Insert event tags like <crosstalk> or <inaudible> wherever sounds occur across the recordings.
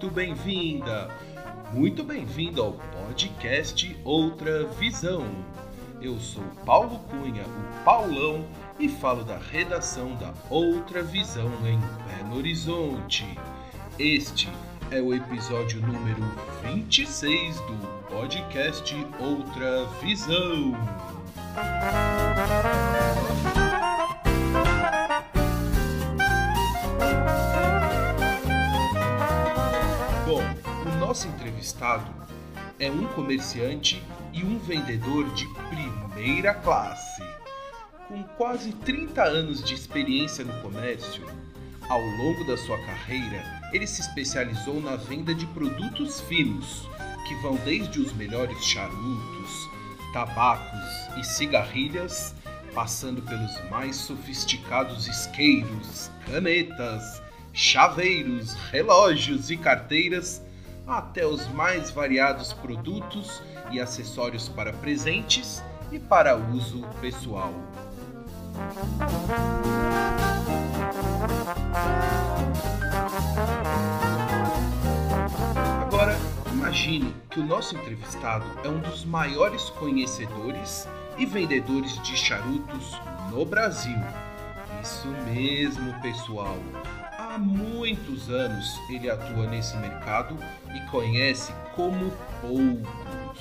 Muito bem-vinda, muito bem-vindo ao podcast Outra Visão. Eu sou Paulo Cunha, o Paulão, e falo da redação da Outra Visão em Belo Horizonte. Este é o episódio número 26 do podcast Outra Visão. Nosso entrevistado é um comerciante e um vendedor de primeira classe. Com quase 30 anos de experiência no comércio, ao longo da sua carreira, ele se especializou na venda de produtos finos, que vão desde os melhores charutos, tabacos e cigarrilhas, passando pelos mais sofisticados isqueiros, canetas, chaveiros, relógios e carteiras até os mais variados produtos e acessórios para presentes e para uso pessoal. Agora, imagine que o nosso entrevistado é um dos maiores conhecedores e vendedores de charutos no Brasil. Isso mesmo, pessoal há muitos anos ele atua nesse mercado e conhece como poucos.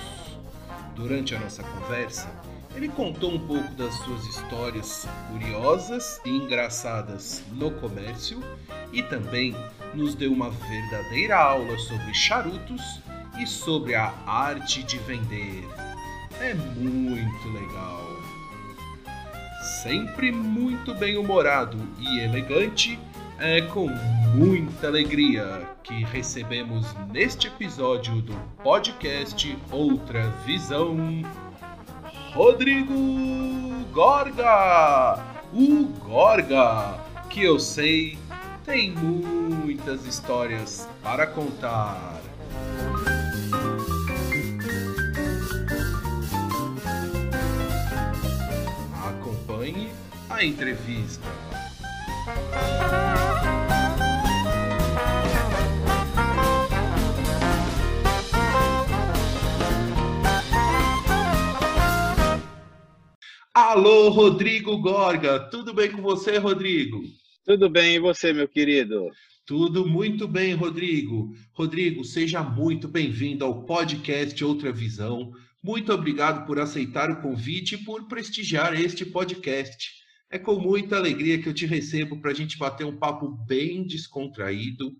Durante a nossa conversa, ele contou um pouco das suas histórias curiosas e engraçadas no comércio e também nos deu uma verdadeira aula sobre charutos e sobre a arte de vender. É muito legal. Sempre muito bem-humorado e elegante, é com muita alegria que recebemos neste episódio do podcast Outra Visão Rodrigo Gorga. O Gorga, que eu sei tem muitas histórias para contar. Acompanhe a entrevista. Alô, Rodrigo Gorga. Tudo bem com você, Rodrigo? Tudo bem, e você, meu querido? Tudo muito bem, Rodrigo. Rodrigo, seja muito bem-vindo ao podcast Outra Visão. Muito obrigado por aceitar o convite e por prestigiar este podcast. É com muita alegria que eu te recebo para a gente bater um papo bem descontraído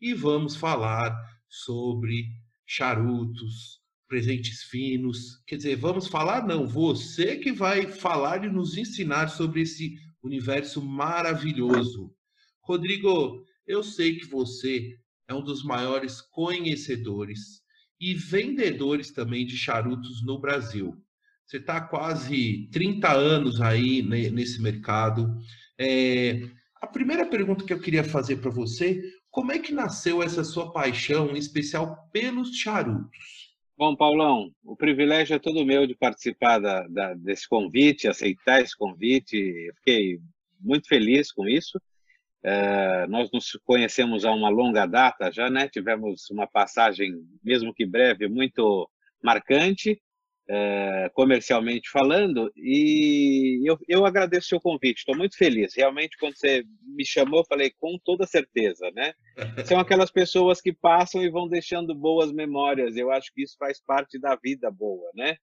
e vamos falar sobre charutos, presentes finos. Quer dizer, vamos falar? Não, você que vai falar e nos ensinar sobre esse universo maravilhoso. Rodrigo, eu sei que você é um dos maiores conhecedores e vendedores também de charutos no Brasil. Você está quase 30 anos aí nesse mercado. É, a primeira pergunta que eu queria fazer para você, como é que nasceu essa sua paixão, em especial pelos charutos? Bom, Paulão, o privilégio é todo meu de participar da, da, desse convite, aceitar esse convite. Eu fiquei muito feliz com isso. Uh, nós nos conhecemos há uma longa data já, né? Tivemos uma passagem, mesmo que breve, muito marcante é, comercialmente falando, e eu, eu agradeço o seu convite, estou muito feliz. Realmente, quando você me chamou, eu falei com toda certeza, né? <laughs> São aquelas pessoas que passam e vão deixando boas memórias, eu acho que isso faz parte da vida boa, né?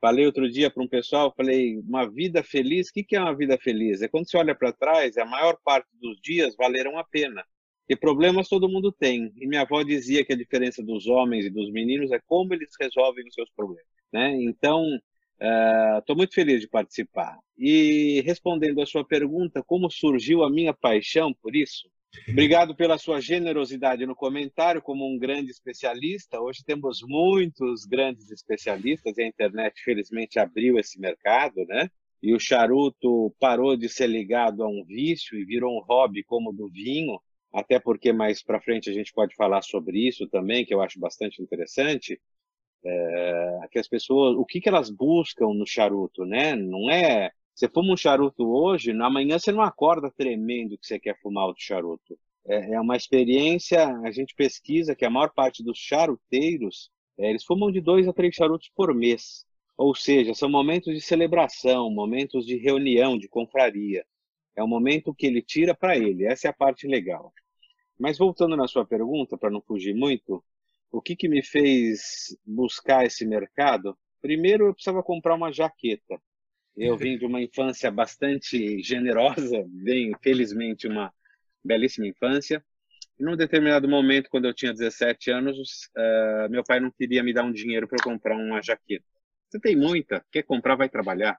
Falei outro dia para um pessoal, falei, uma vida feliz, o que, que é uma vida feliz? É quando você olha para trás, a maior parte dos dias valeram a pena. E problemas todo mundo tem. E minha avó dizia que a diferença dos homens e dos meninos é como eles resolvem os seus problemas. Né? Então, Estou uh, muito feliz de participar. E respondendo a sua pergunta, como surgiu a minha paixão por isso? Obrigado pela sua generosidade no comentário, como um grande especialista. Hoje temos muitos grandes especialistas e a internet, felizmente, abriu esse mercado, né? E o charuto parou de ser ligado a um vício e virou um hobby como o do vinho, até porque mais para frente a gente pode falar sobre isso também, que eu acho bastante interessante é, pessoas, o que, que elas buscam no charuto, né? Não é, você fuma um charuto hoje, na manhã você não acorda tremendo que você quer fumar outro charuto. É, é uma experiência, a gente pesquisa que a maior parte dos charuteiros, é, eles fumam de dois a três charutos por mês. Ou seja, são momentos de celebração, momentos de reunião, de confraria. É um momento que ele tira para ele, essa é a parte legal. Mas voltando na sua pergunta, para não fugir muito, o que, que me fez buscar esse mercado? Primeiro, eu precisava comprar uma jaqueta. Eu vim de uma infância bastante generosa, bem, felizmente, uma belíssima infância. E num determinado momento, quando eu tinha 17 anos, uh, meu pai não queria me dar um dinheiro para eu comprar uma jaqueta. Você tem muita, quer comprar, vai trabalhar.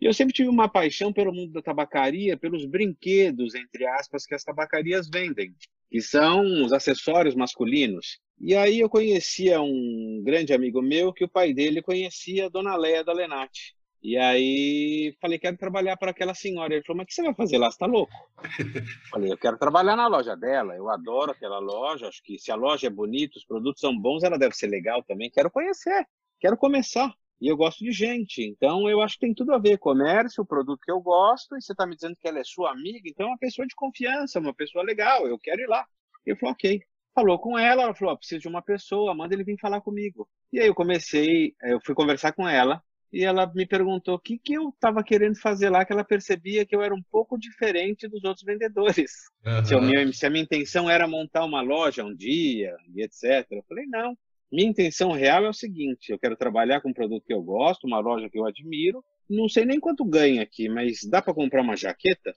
E eu sempre tive uma paixão pelo mundo da tabacaria, pelos brinquedos, entre aspas, que as tabacarias vendem, que são os acessórios masculinos. E aí eu conhecia um grande amigo meu que o pai dele conhecia a dona Leia da Lenate. E aí falei, quero trabalhar para aquela senhora. Ele falou, mas o que você vai fazer lá? Você está louco? <laughs> falei, eu quero trabalhar na loja dela. Eu adoro aquela loja. Acho que se a loja é bonita, os produtos são bons, ela deve ser legal também. Quero conhecer, quero começar. E eu gosto de gente. Então eu acho que tem tudo a ver. Comércio, o produto que eu gosto, e você está me dizendo que ela é sua amiga, então é uma pessoa de confiança, uma pessoa legal. Eu quero ir lá. Eu falei, ok. Falou com ela, ela falou: oh, preciso de uma pessoa, manda ele vir falar comigo. E aí eu comecei, eu fui conversar com ela e ela me perguntou o que, que eu estava querendo fazer lá, que ela percebia que eu era um pouco diferente dos outros vendedores. Uhum. Se, minha, se, a minha intenção era montar uma loja um dia e etc. Eu falei: não. Minha intenção real é o seguinte: eu quero trabalhar com um produto que eu gosto, uma loja que eu admiro. Não sei nem quanto ganha aqui, mas dá para comprar uma jaqueta?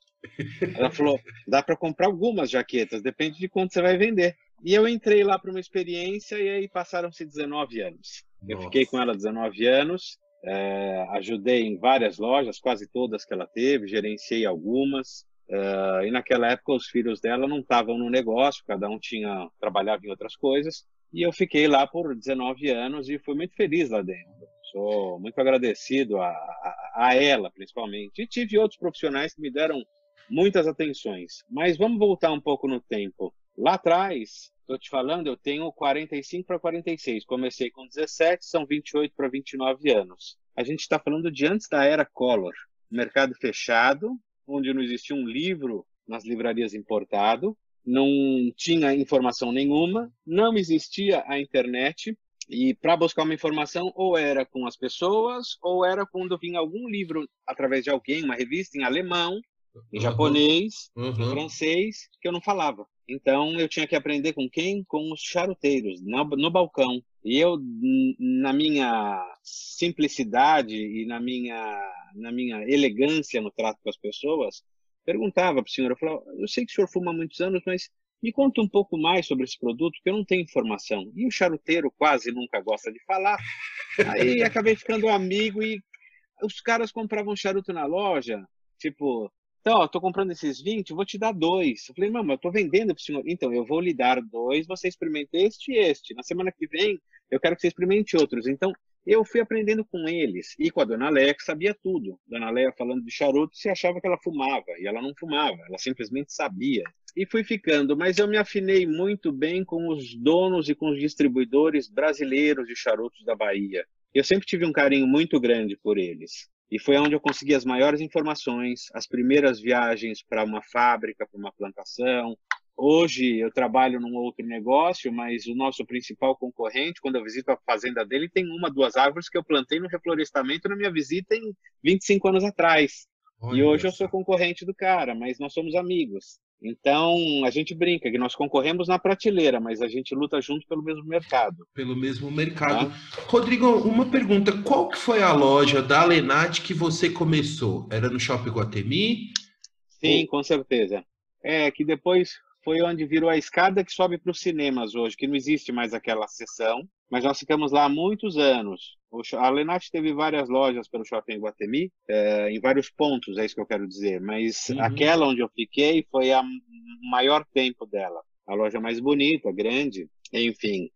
Ela falou: dá para comprar algumas jaquetas, depende de quanto você vai vender. E eu entrei lá para uma experiência e aí passaram-se 19 anos. Nossa. Eu fiquei com ela 19 anos, é, ajudei em várias lojas, quase todas que ela teve, gerenciei algumas. É, e naquela época os filhos dela não estavam no negócio, cada um tinha trabalhava em outras coisas. E eu fiquei lá por 19 anos e fui muito feliz lá dentro. Sou muito agradecido a, a, a ela, principalmente. E tive outros profissionais que me deram muitas atenções. Mas vamos voltar um pouco no tempo. Lá atrás, estou te falando, eu tenho 45 para 46. Comecei com 17, são 28 para 29 anos. A gente está falando de antes da era Collor. Mercado fechado, onde não existia um livro nas livrarias importado, não tinha informação nenhuma, não existia a internet, e para buscar uma informação, ou era com as pessoas, ou era quando vinha algum livro através de alguém, uma revista em alemão, em uhum. japonês, uhum. em francês, que eu não falava. Então eu tinha que aprender com quem? Com os charuteiros, no, no balcão. E eu, na minha simplicidade e na minha, na minha elegância no trato com as pessoas, perguntava para o senhor, eu falava, eu sei que o senhor fuma há muitos anos, mas me conta um pouco mais sobre esse produto, que eu não tenho informação. E o charuteiro quase nunca gosta de falar. Aí acabei ficando amigo e os caras compravam charuto na loja, tipo, então, ó, tô comprando esses 20, vou te dar dois. Eu falei, mamãe, eu tô vendendo pro senhor. Então, eu vou lhe dar dois, você experimenta este e este. Na semana que vem, eu quero que você experimente outros. Então, eu fui aprendendo com eles. E com a dona Leia, que sabia tudo. Dona Leia falando de charuto, se achava que ela fumava. E ela não fumava, ela simplesmente sabia. E fui ficando, mas eu me afinei muito bem com os donos e com os distribuidores brasileiros de charutos da Bahia. Eu sempre tive um carinho muito grande por eles. E foi onde eu consegui as maiores informações, as primeiras viagens para uma fábrica, para uma plantação. Hoje eu trabalho num outro negócio, mas o nosso principal concorrente, quando eu visito a fazenda dele, tem uma, duas árvores que eu plantei no reflorestamento na minha visita em 25 anos atrás. Olha e hoje eu sou concorrente do cara, mas nós somos amigos. Então, a gente brinca que nós concorremos na prateleira, mas a gente luta junto pelo mesmo mercado. Pelo mesmo mercado. Tá? Rodrigo, uma pergunta. Qual que foi a loja da Lenat que você começou? Era no Shopping Guatemi? Sim, Ou... com certeza. É que depois foi onde virou a escada que sobe para os cinemas hoje, que não existe mais aquela sessão, mas nós ficamos lá há muitos anos. A Lenat teve várias lojas pelo shopping Guatemi, é, em vários pontos, é isso que eu quero dizer, mas uhum. aquela onde eu fiquei foi a maior tempo dela. A loja mais bonita, grande, enfim.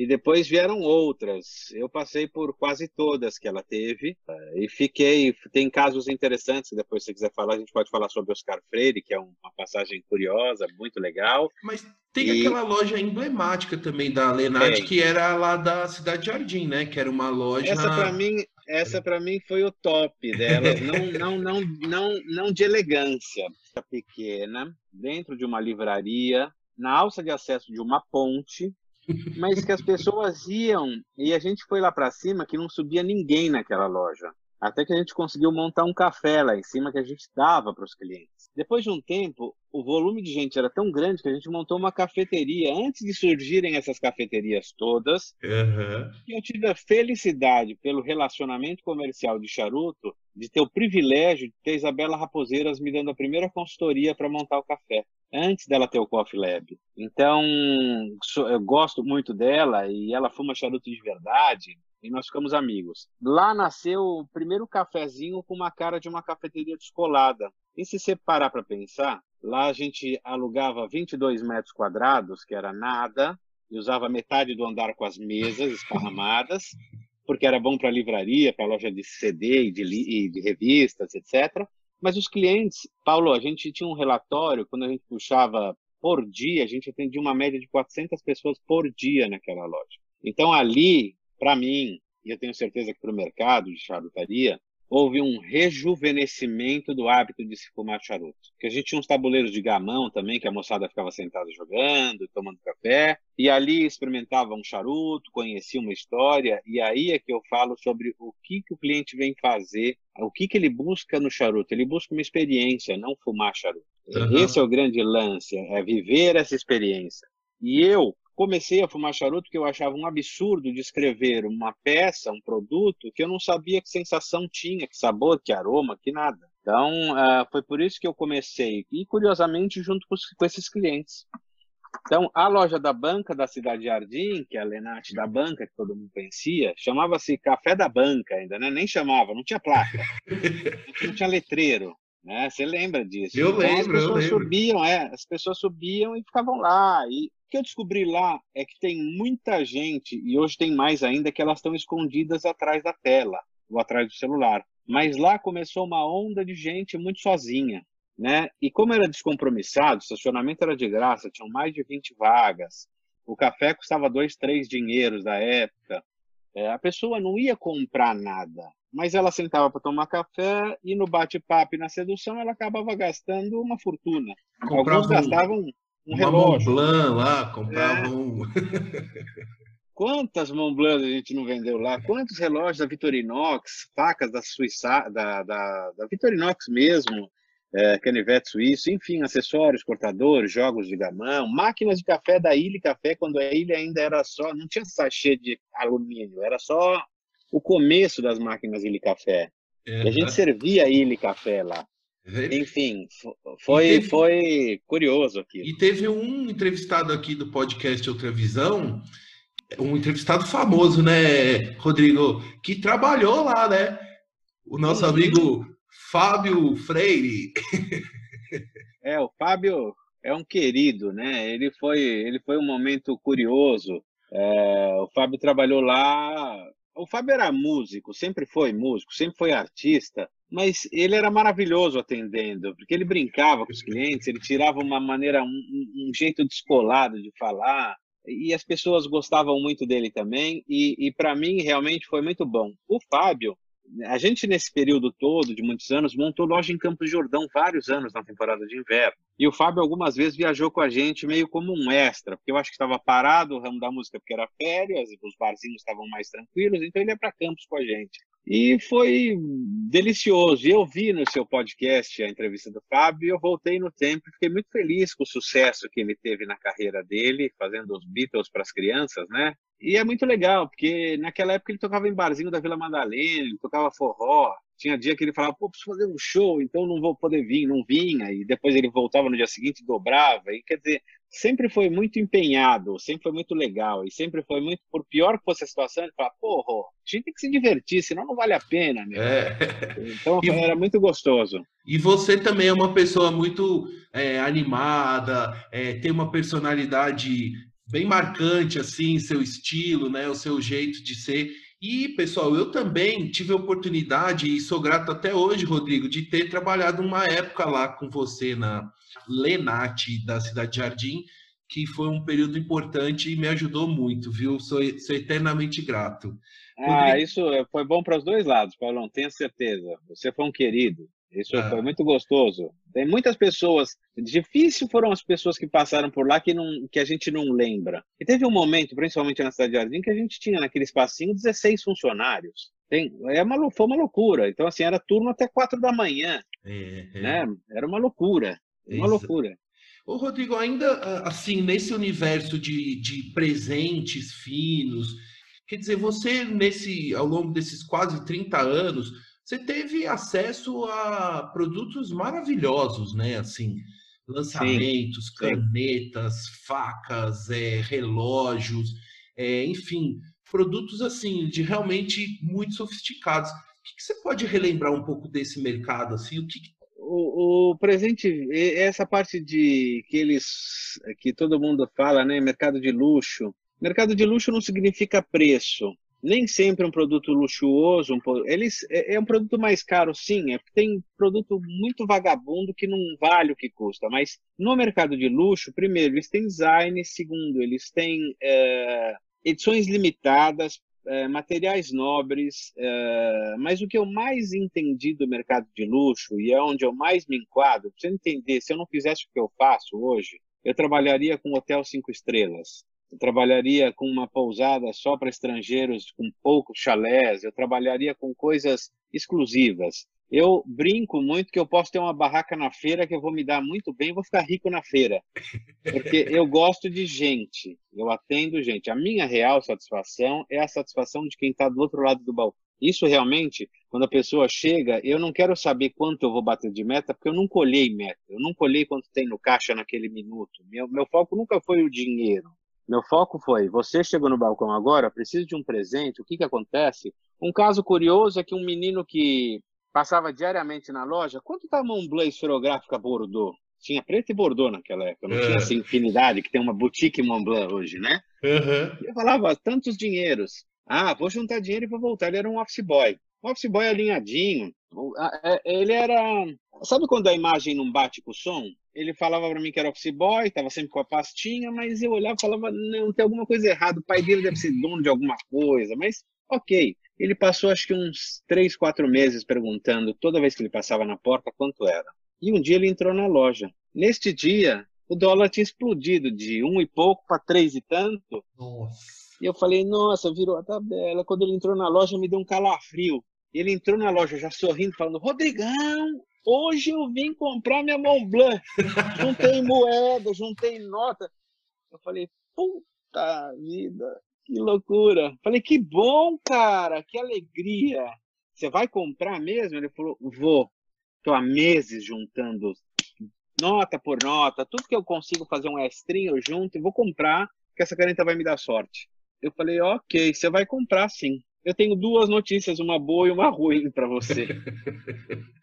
E depois vieram outras. Eu passei por quase todas que ela teve eh, e fiquei. Tem casos interessantes. Depois, se quiser falar, a gente pode falar sobre Oscar Freire, que é uma passagem curiosa, muito legal. Mas tem e... aquela loja emblemática também da Lenat, que era lá da Cidade Jardim, né? Que era uma loja. Essa para mim, essa para mim foi o top delas. <laughs> não, não, não, não, não de elegância. Pequena, dentro de uma livraria, na alça de acesso de uma ponte mas que as pessoas iam e a gente foi lá para cima que não subia ninguém naquela loja. Até que a gente conseguiu montar um café lá em cima que a gente dava para os clientes. Depois de um tempo, o volume de gente era tão grande que a gente montou uma cafeteria. Antes de surgirem essas cafeterias todas, uhum. eu tive a felicidade, pelo relacionamento comercial de charuto, de ter o privilégio de ter Isabela Raposeiras me dando a primeira consultoria para montar o café antes dela ter o Coffee Lab. Então, eu gosto muito dela e ela fuma charuto de verdade e nós ficamos amigos. Lá nasceu o primeiro cafezinho com uma cara de uma cafeteria descolada. E se você parar para pensar, lá a gente alugava 22 metros quadrados, que era nada, e usava metade do andar com as mesas esparramadas, <laughs> porque era bom para livraria, para loja de CD e de, e de revistas, etc. Mas os clientes, Paulo, a gente tinha um relatório, quando a gente puxava por dia, a gente atendia uma média de 400 pessoas por dia naquela loja. Então, ali, para mim, e eu tenho certeza que para o mercado de charutaria, houve um rejuvenescimento do hábito de se fumar charuto. Que a gente tinha uns tabuleiros de gamão também, que a moçada ficava sentada jogando, tomando café, e ali experimentava um charuto, conhecia uma história, e aí é que eu falo sobre o que, que o cliente vem fazer, o que, que ele busca no charuto. Ele busca uma experiência, não fumar charuto. Uhum. Esse é o grande lance, é viver essa experiência. E eu, comecei a fumar charuto porque eu achava um absurdo descrever uma peça, um produto, que eu não sabia que sensação tinha, que sabor, que aroma, que nada. Então, uh, foi por isso que eu comecei, e curiosamente, junto com, com, esses clientes. Então, a loja da banca da Cidade Jardim, que é a Lenate da banca, que todo mundo conhecia, chamava-se Café da Banca ainda, né? Nem chamava, não tinha placa, <laughs> não tinha letreiro. Né? Você lembra disso? Eu então, lembro, as pessoas eu lembro. subiam, é, as pessoas subiam e ficavam lá. E que eu descobri lá é que tem muita gente, e hoje tem mais ainda, que elas estão escondidas atrás da tela, ou atrás do celular. Mas lá começou uma onda de gente muito sozinha. Né? E como era descompromissado, o estacionamento era de graça, tinham mais de 20 vagas, o café custava dois, três dinheiros da época, é, a pessoa não ia comprar nada, mas ela sentava para tomar café e no bate-papo e na sedução ela acabava gastando uma fortuna. Comprava Alguns gastavam um relógio. Montblanc lá, compravam. É. <laughs> Quantas Montblanc a gente não vendeu lá? Quantos relógios da Vitorinox, facas da Suíça, da, da, da Vitorinox mesmo, é, canivete suíço, enfim, acessórios, cortadores, jogos de gamão, máquinas de café da Ilha Café, quando a ilha ainda era só, não tinha sachê de alumínio, era só o começo das máquinas Ilha Café. E a gente servia Ilha Café lá. Enfim, foi, teve, foi curioso aqui. E teve um entrevistado aqui do podcast Outra Visão, um entrevistado famoso, né, Rodrigo, que trabalhou lá, né? O nosso amigo Fábio Freire. <laughs> É, o Fábio é um querido, né? Ele foi, ele foi um momento curioso. É, o Fábio trabalhou lá. O Fábio era músico, sempre foi músico, sempre foi artista mas ele era maravilhoso atendendo, porque ele brincava com os clientes, ele tirava uma maneira, um, um jeito descolado de falar, e as pessoas gostavam muito dele também, e, e para mim realmente foi muito bom. O Fábio, a gente nesse período todo, de muitos anos, montou loja em Campos de Jordão vários anos na temporada de inverno. E o Fábio algumas vezes viajou com a gente meio como um extra, porque eu acho que estava parado o ramo da música porque era férias, os barzinhos estavam mais tranquilos, então ele ia para Campos com a gente. E foi delicioso. Eu vi no seu podcast a entrevista do Fábio e eu voltei no tempo e fiquei muito feliz com o sucesso que ele teve na carreira dele, fazendo os Beatles para as crianças, né? E é muito legal, porque naquela época ele tocava em barzinho da Vila Madalena, ele tocava forró. Tinha dia que ele falava, pô, preciso fazer um show, então não vou poder vir, não vinha, e depois ele voltava no dia seguinte dobrava. E quer dizer, sempre foi muito empenhado, sempre foi muito legal, e sempre foi muito, por pior que fosse a situação, ele falava, porra, a gente tem que se divertir, senão não vale a pena, meu. É. Então e, era muito gostoso. E você também é uma pessoa muito é, animada, é, tem uma personalidade bem marcante, assim, seu estilo, né, o seu jeito de ser. E, pessoal, eu também tive a oportunidade, e sou grato até hoje, Rodrigo, de ter trabalhado uma época lá com você na Lenate, da Cidade de Jardim, que foi um período importante e me ajudou muito, viu? Sou, sou eternamente grato. Ah, Rodrigo... isso foi bom para os dois lados, Paulão, tenho certeza. Você foi um querido. Isso ah. foi muito gostoso. Tem muitas pessoas, difícil foram as pessoas que passaram por lá que, não, que a gente não lembra. E teve um momento, principalmente na cidade de Jardim, que a gente tinha naquele espacinho 16 funcionários. Tem, é uma, foi uma loucura. Então, assim, era turno até quatro da manhã. É, é. Né? Era uma loucura. Uma loucura. Ô, Rodrigo, ainda assim, nesse universo de, de presentes finos, quer dizer, você, nesse, ao longo desses quase 30 anos, você teve acesso a produtos maravilhosos, né? Assim, lançamentos, sim, canetas, sim. facas, é, relógios, é, enfim, produtos assim de realmente muito sofisticados. O que, que, você pode relembrar um pouco desse mercado assim? O que, o, o, presente, essa parte de que eles, que todo mundo fala, né, mercado de luxo. Mercado de luxo não significa preço nem sempre um produto luxuoso, um, eles é, é um produto mais caro, sim, é tem produto muito vagabundo que não vale o que custa, mas no mercado de luxo, primeiro, eles têm design, segundo, eles têm é, edições limitadas, é, materiais nobres, é, mas o que eu mais entendi do mercado de luxo e é onde eu mais me enquadro, para você entender, se eu não fizesse o que eu faço hoje, eu trabalharia com hotel cinco estrelas, eu trabalharia com uma pousada só para estrangeiros, com poucos chalés, eu trabalharia com coisas exclusivas. Eu brinco muito que eu posso ter uma barraca na feira que eu vou me dar muito bem, vou ficar rico na feira. Porque <laughs> eu gosto de gente, eu atendo gente. A minha real satisfação é a satisfação de quem está do outro lado do balcão. Isso realmente, quando a pessoa chega, eu não quero saber quanto eu vou bater de meta, porque eu não colhei meta, eu não colhei quanto tem no caixa naquele minuto. Meu, meu foco nunca foi o dinheiro. Meu foco foi: você chegou no balcão agora, precisa de um presente, o que, que acontece? Um caso curioso é que um menino que passava diariamente na loja, quanto tá a Montblanc esferográfica Bordeaux? Tinha preto e Bordeaux naquela época, não tinha essa infinidade que tem uma boutique Montblanc hoje, né? Uhum. Eu falava, tantos dinheiros. Ah, vou juntar dinheiro e vou voltar. Ele era um office boy. Um office boy alinhadinho. É, ele era. Sabe quando a imagem não bate com o som? Ele falava para mim que era office boy, estava sempre com a pastinha, mas eu olhava e falava, não, tem alguma coisa errada, o pai dele deve ser dono de alguma coisa, mas ok. Ele passou acho que uns três, quatro meses perguntando, toda vez que ele passava na porta, quanto era. E um dia ele entrou na loja. Neste dia, o dólar tinha explodido de um e pouco para três e tanto. Nossa. E eu falei, nossa, virou a tabela. Quando ele entrou na loja, me deu um calafrio. Ele entrou na loja já sorrindo, falando, Rodrigão, Hoje eu vim comprar minha Mont Blanc. Juntei moeda, juntei nota. Eu falei, puta vida, que loucura. Falei, que bom, cara, que alegria. Você vai comprar mesmo? Ele falou, vou. Estou há meses juntando nota por nota, tudo que eu consigo fazer um extrinho eu junto e vou comprar, que essa caneta vai me dar sorte. Eu falei, ok, você vai comprar sim. Eu tenho duas notícias, uma boa e uma ruim para você. <laughs>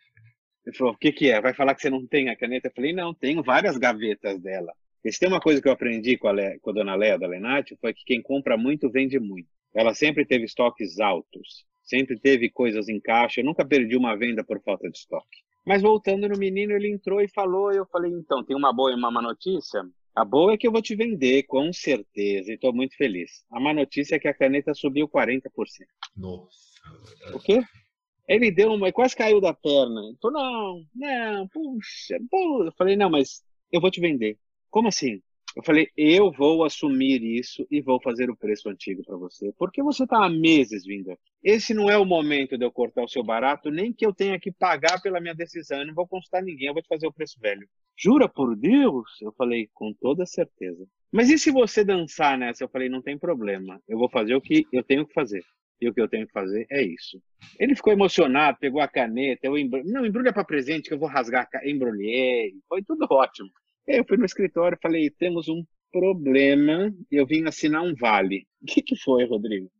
Ele falou, o que, que é? Vai falar que você não tem a caneta? Eu falei, não, tenho várias gavetas dela. E se tem uma coisa que eu aprendi com a, Le... com a dona Léa da Lenati, foi que quem compra muito, vende muito. Ela sempre teve estoques altos, sempre teve coisas em caixa, eu nunca perdi uma venda por falta de estoque. Mas voltando no menino, ele entrou e falou, eu falei, então, tem uma boa e uma má notícia? A boa é que eu vou te vender, com certeza, e estou muito feliz. A má notícia é que a caneta subiu 40%. Nossa. O quê? Ele deu uma, quase caiu da perna. Ele falou, não, não, puxa, puxa. Eu falei, não, mas eu vou te vender. Como assim? Eu falei, eu vou assumir isso e vou fazer o preço antigo para você. Porque você está há meses vindo aqui. Esse não é o momento de eu cortar o seu barato, nem que eu tenha que pagar pela minha decisão. Eu não vou consultar ninguém, eu vou te fazer o preço velho. Jura por Deus? Eu falei, com toda certeza. Mas e se você dançar nessa? Eu falei, não tem problema. Eu vou fazer o que eu tenho que fazer. E o que eu tenho que fazer é isso. Ele ficou emocionado, pegou a caneta, eu embru... não, embrulha para presente que eu vou rasgar, embrulhei, foi tudo <laughs> ótimo. Eu fui no escritório falei, temos um problema, eu vim assinar um vale. O que, que foi, Rodrigo?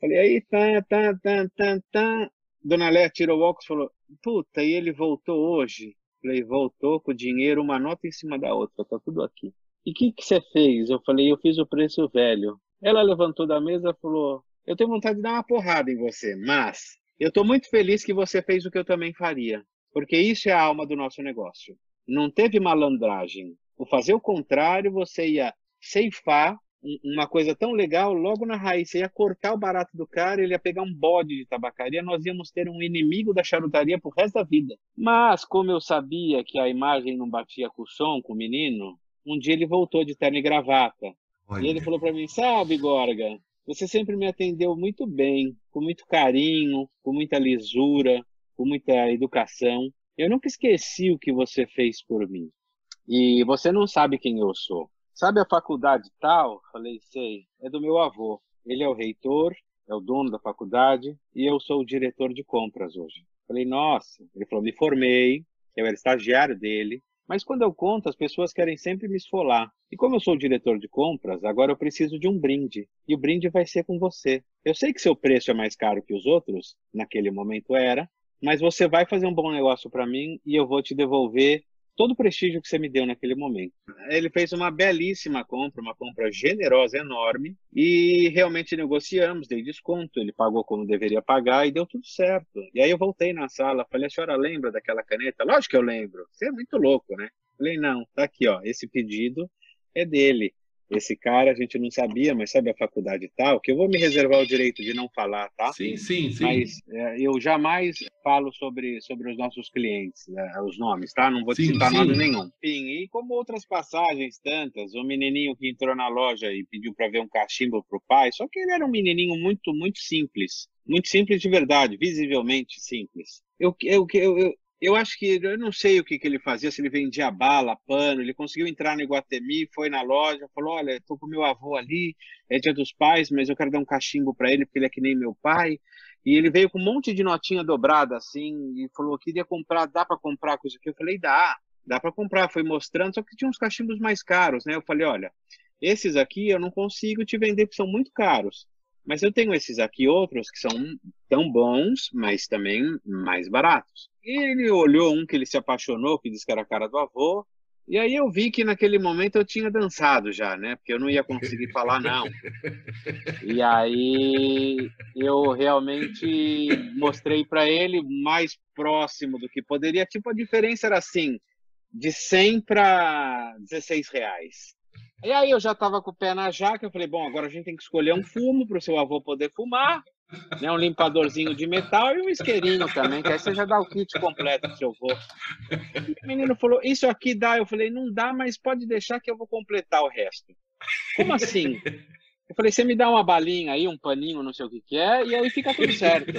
Falei, aí, tá, tá, tá, tá, tá. Dona Léa tirou o óculos e falou, puta, e ele voltou hoje? Falei, voltou com o dinheiro, uma nota em cima da outra, tá tudo aqui. E o que, que você fez? Eu falei, eu fiz o preço velho. Ela levantou da mesa e falou, eu tenho vontade de dar uma porrada em você, mas eu estou muito feliz que você fez o que eu também faria, porque isso é a alma do nosso negócio. Não teve malandragem. O fazer o contrário, você ia ceifar uma coisa tão legal logo na raiz. Você ia cortar o barato do cara, ele ia pegar um bode de tabacaria, nós íamos ter um inimigo da charutaria pro resto da vida. Mas, como eu sabia que a imagem não batia com o som, com o menino, um dia ele voltou de terno e gravata. Olha. E ele falou para mim: Sabe, Gorga, você sempre me atendeu muito bem, com muito carinho, com muita lisura, com muita educação. Eu nunca esqueci o que você fez por mim. E você não sabe quem eu sou. Sabe a faculdade tal? Falei, sei. É do meu avô. Ele é o reitor, é o dono da faculdade e eu sou o diretor de compras hoje. Falei, nossa. Ele falou, me formei, eu era estagiário dele. Mas quando eu conto, as pessoas querem sempre me esfolar. E como eu sou o diretor de compras, agora eu preciso de um brinde. E o brinde vai ser com você. Eu sei que seu preço é mais caro que os outros, naquele momento era, mas você vai fazer um bom negócio para mim e eu vou te devolver todo o prestígio que você me deu naquele momento. Ele fez uma belíssima compra, uma compra generosa, enorme, e realmente negociamos, dei desconto, ele pagou como deveria pagar e deu tudo certo. E aí eu voltei na sala, falei, a senhora lembra daquela caneta? Lógico que eu lembro, você é muito louco, né? Falei, não, tá aqui, ó, esse pedido é dele esse cara a gente não sabia, mas sabe a faculdade tal, que eu vou me reservar o direito de não falar, tá? Sim, sim, sim. Mas é, eu jamais falo sobre, sobre os nossos clientes, é, os nomes, tá? Não vou sim, citar sim. nome nenhum. Enfim, e como outras passagens tantas, o menininho que entrou na loja e pediu para ver um cachimbo pro pai, só que ele era um menininho muito, muito simples. Muito simples de verdade, visivelmente simples. Eu, eu, eu, eu acho que eu não sei o que, que ele fazia, se ele vendia bala, pano. Ele conseguiu entrar no Iguatemi, foi na loja, falou: Olha, estou com meu avô ali, é dia dos pais, mas eu quero dar um cachimbo para ele porque ele é que nem meu pai. E ele veio com um monte de notinha dobrada assim e falou: Queria comprar, dá para comprar coisa aqui? Eu falei: Dá, dá para comprar. Foi mostrando, só que tinha uns cachimbos mais caros, né? Eu falei: Olha, esses aqui eu não consigo te vender porque são muito caros. Mas eu tenho esses aqui outros que são tão bons, mas também mais baratos. E ele olhou um que ele se apaixonou, que disse que era a cara do avô. E aí eu vi que naquele momento eu tinha dançado já, né? Porque eu não ia conseguir falar não. E aí eu realmente mostrei para ele mais próximo do que poderia. Tipo, a diferença era assim, de 100 para 16 reais. E aí eu já estava com o pé na jaca, eu falei, bom, agora a gente tem que escolher um fumo para o seu avô poder fumar, né, um limpadorzinho de metal e um isqueirinho também, que aí você já dá o kit completo pro seu avô. E o menino falou, isso aqui dá. Eu falei, não dá, mas pode deixar que eu vou completar o resto. Como assim? Eu falei, você me dá uma balinha aí, um paninho, não sei o que que é, e aí fica tudo certo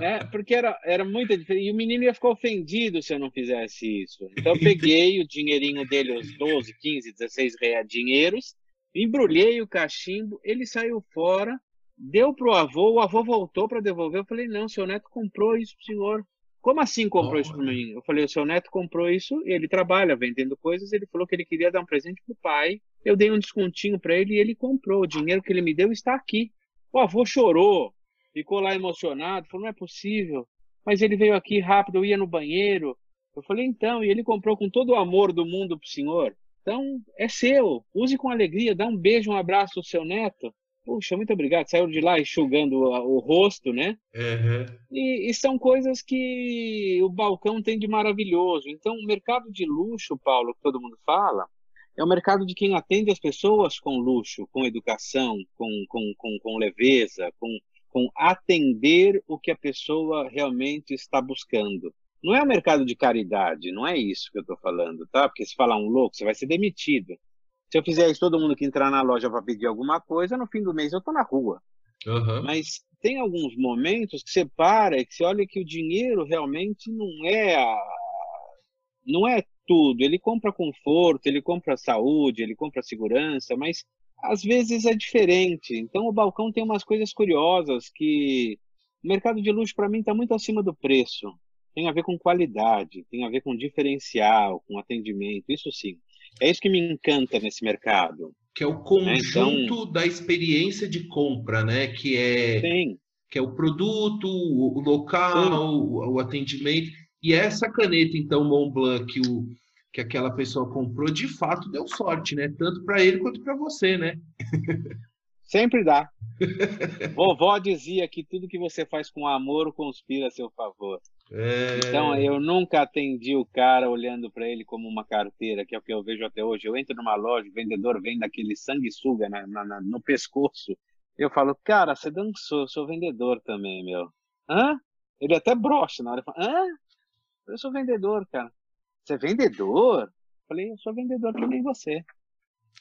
né? <laughs> Porque era, era muito diferente. E o menino ia ficar ofendido se eu não fizesse isso. Então eu peguei o dinheirinho dele, os 12, 15, 16 reais dinheiros, embrulhei o cachimbo, ele saiu fora, deu pro avô, o avô voltou para devolver. Eu falei, não, seu neto comprou isso pro senhor. Como assim comprou oh, isso para mim? Eu falei, o seu neto comprou isso, ele trabalha vendendo coisas, ele falou que ele queria dar um presente pro pai. Eu dei um descontinho para ele e ele comprou. O dinheiro que ele me deu está aqui. O avô chorou, ficou lá emocionado, falou, não é possível, mas ele veio aqui rápido, eu ia no banheiro. Eu falei, então, e ele comprou com todo o amor do mundo para o senhor. Então, é seu, use com alegria, dá um beijo, um abraço ao seu neto. Puxa, muito obrigado. Saiu de lá enxugando o, o rosto, né? Uhum. E, e, são coisas que o balcão tem de maravilhoso. Então, o mercado de luxo, Paulo, que todo mundo fala, é o mercado de quem atende as pessoas com luxo, com educação, com, com, com, com leveza, com, com atender o que a pessoa realmente está buscando. Não é o um mercado de caridade, não é isso que eu estou falando, tá? Porque se falar um louco, você vai ser demitido. Se eu fizer isso, todo mundo que entrar na loja para pedir alguma coisa, no fim do mês eu estou na rua. Uhum. Mas tem alguns momentos que você para e que você olha que o dinheiro realmente não é a... não é tudo. Ele compra conforto, ele compra saúde, ele compra segurança, mas às vezes é diferente. Então o balcão tem umas coisas curiosas que o mercado de luxo para mim está muito acima do preço. Tem a ver com qualidade, tem a ver com diferencial, com atendimento, isso sim. É isso que me encanta nesse mercado. Que é o conjunto então, da experiência de compra, né? Que é, sim. que é o produto, o local, o, o atendimento. E essa caneta, então, Mont Blanc, que o, que aquela pessoa comprou, de fato deu sorte, né? Tanto para ele quanto para você, né? <laughs> Sempre dá. Vovó dizia que tudo que você faz com amor conspira a seu favor. É... Então eu nunca atendi o cara olhando para ele como uma carteira, que é o que eu vejo até hoje. Eu entro numa loja, o vendedor vem daquele sanguessuga na, na, no pescoço. Eu falo, cara, você dançou, eu sou vendedor também, meu. Hã? Ele até brocha na hora. Fala, Hã? Eu sou vendedor, cara. Você é vendedor? Eu falei, eu sou vendedor que nem você.